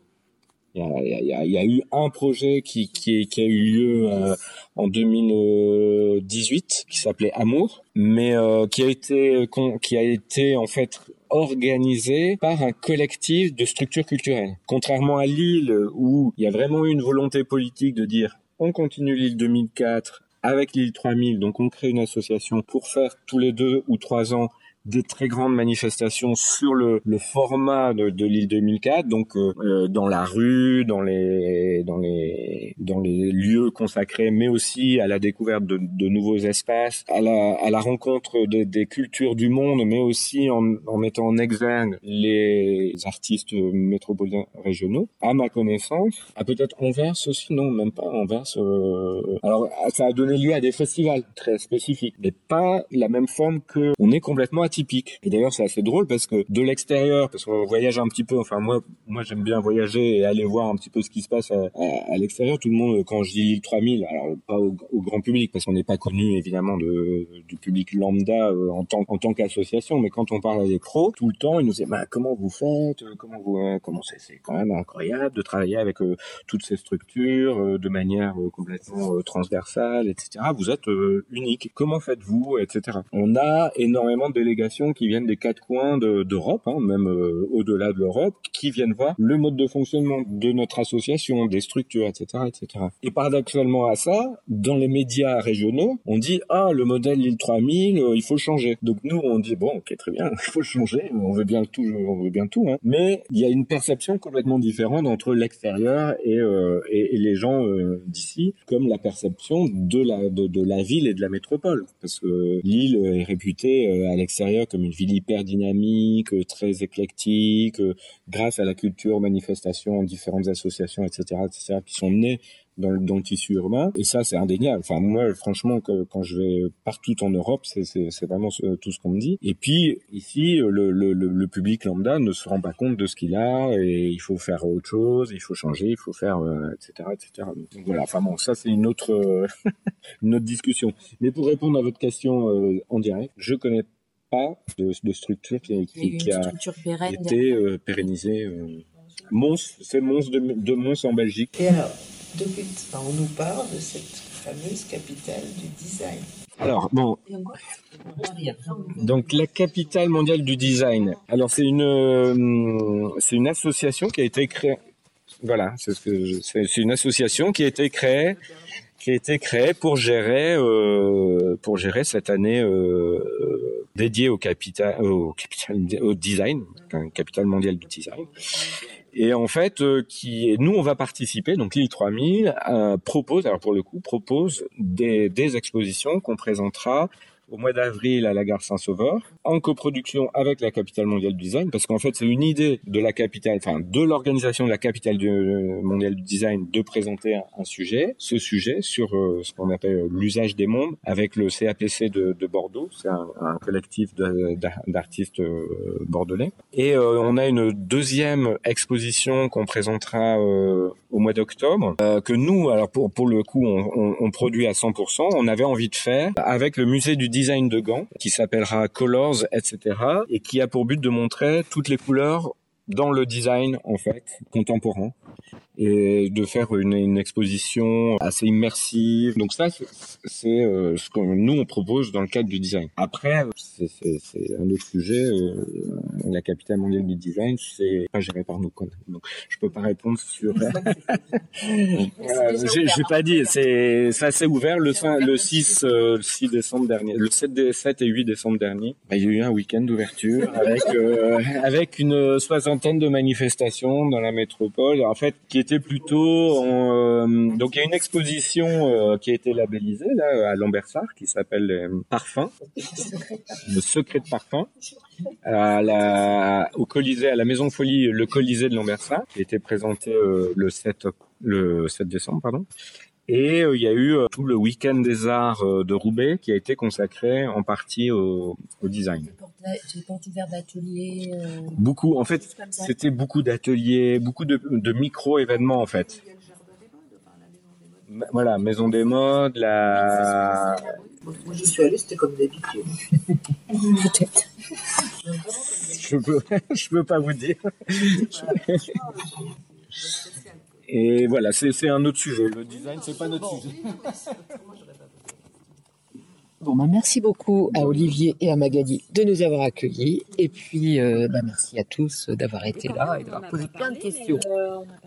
Il y, a, eu un projet qui, a eu lieu euh, en 2018 qui s'appelait Amour, mais euh, qui a été qui a été en fait organisé par un collectif de structures culturelles. Contrairement à Lille où il y a vraiment eu une volonté politique de dire on continue l'île 2004 avec l'île 3000, donc on crée une association pour faire tous les deux ou trois ans des très grandes manifestations sur le, le format de, de l'île 2004, donc euh, euh, dans la rue, dans les dans les dans les lieux consacrés, mais aussi à la découverte de, de nouveaux espaces, à la à la rencontre de, des cultures du monde, mais aussi en, en mettant en exergue les artistes métropolitains régionaux. À ma connaissance, à peut-être Anvers aussi, non, même pas Anvers. Euh, alors ça a donné lieu à des festivals très spécifiques, mais pas la même forme que on est complètement Et d'ailleurs, c'est assez drôle parce que de l'extérieur, parce qu'on voyage un petit peu, enfin moi, moi j'aime bien voyager et aller voir un petit peu ce qui se passe à, l'extérieur. Tout le monde, quand je dis l'île 3000, alors pas au, grand public parce qu'on n'est pas connu évidemment de, du public lambda euh, en tant, qu'association, mais quand on parle à des pros, tout le temps, ils nous disent, bah, comment vous faites, comment vous, euh, comment c'est, c'est quand même incroyable de travailler avec euh, toutes ces structures de manière complètement transversale, etc. Vous êtes unique. Comment faites-vous, etc. On a énormément de délégations qui viennent des quatre coins d'Europe, hein, même euh, au-delà de l'Europe, qui viennent voir le mode de fonctionnement de notre association, des structures, etc., etc. Et paradoxalement à ça, dans les médias régionaux, on dit ah le modèle Lille 3000, euh, il faut le changer. Donc nous on dit bon ok très bien, il faut le changer, on veut bien tout, on veut bien tout, hein. mais il y a une perception complètement différente entre l'extérieur et, euh, les gens d'ici, comme la perception de la de, de la ville et de la métropole, parce que Lille est réputée à l'extérieur comme une ville hyper dynamique, euh, très éclectique, euh, grâce à la culture, manifestation, différentes associations, etc., etc., qui sont nées dans, le tissu urbain. Et ça, c'est indéniable. Enfin, moi, franchement, quand je vais partout en Europe, c'est vraiment tout ce qu'on me dit. Et puis, ici, le, public lambda ne se rend pas compte de ce qu'il a et il faut faire autre chose, il faut changer, il faut faire, etc., euh, etc. Donc voilà. Enfin bon, ça, c'est une autre discussion. Mais pour répondre à votre question en direct, je connais pas de, de structure qui, qui, qui a été euh, pérennisée. Euh. Mons, c'est Mons de, de, Mons en Belgique. Et alors, depuis, on nous parle de cette fameuse capitale du design. Alors bon, donc la capitale mondiale du design. Alors c'est une euh, c'est une association qui a été créée. Voilà, c'est ce que c'est une association qui a été créée qui a été créée pour gérer euh, pour gérer cette année euh, dédié au capital, au capital, au design, capital mondial du design. Et en fait, euh, qui, nous, on va participer. Donc, l'île 3000 euh, propose, alors pour le coup, propose des, des expositions qu'on présentera au mois d'avril à la gare Saint-Sauveur, en coproduction avec la capitale mondiale du design, parce qu'en fait c'est une idée de la capitale, enfin de l'organisation de la capitale euh, mondiale du design de présenter un, sujet, ce sujet sur euh, ce qu'on appelle l'usage des mondes, avec le CAPC de, de Bordeaux, c'est un, collectif d'artistes euh, bordelais. Et on a une deuxième exposition qu'on présentera au mois d'octobre, que nous, alors pour, le coup, on, on produit à 100%, on avait envie de faire avec le musée du design design de gants qui s'appellera Colors, etc. et qui a pour but de montrer toutes les couleurs dans le design en fait contemporain et de faire une, une exposition assez immersive. Donc ça, c'est euh, ce que nous on propose dans le cadre du design. Après, c'est un autre sujet. Euh, la capitale mondiale du design, c'est pas géré par nous. Quoi. Donc je peux pas répondre sur. euh, J'ai pas dit. C'est ça s'est ouvert le 5, le 6 euh, le 6 décembre dernier, le 7, 7 et 8 décembre dernier. Bah, il y a eu un week-end d'ouverture avec euh, avec une soixantaine de manifestations dans la métropole. En fait, qui était plutôt euh, donc il y a une exposition euh, qui a été labellisée là à Lambersart qui s'appelle euh, Parfum, le secret de parfum. À la, au Colisée, à la Maison Folie, le Colisée de Lambersart, qui a été présenté le 7 le 7 décembre, pardon. Et il y a eu tout le week-end des arts de Roubaix qui a été consacré en partie au, au design. Des portes ouvertes d'ateliers. Euh... Beaucoup, en fait, c'était beaucoup d'ateliers, beaucoup de, de micro-événements en fait. Voilà, Maison des Modes, la... Moi, j'y suis allé, c'était comme d'habitude. Peut-être. Je peux, je peux pas vous dire. Et voilà, c'est un autre sujet. Le design, c'est pas notre sujet. Bon, bah, merci beaucoup à Olivier et à Magali de nous avoir accueillis. Et puis, euh, bah, merci à tous d'avoir été là et d'avoir posé plein de questions.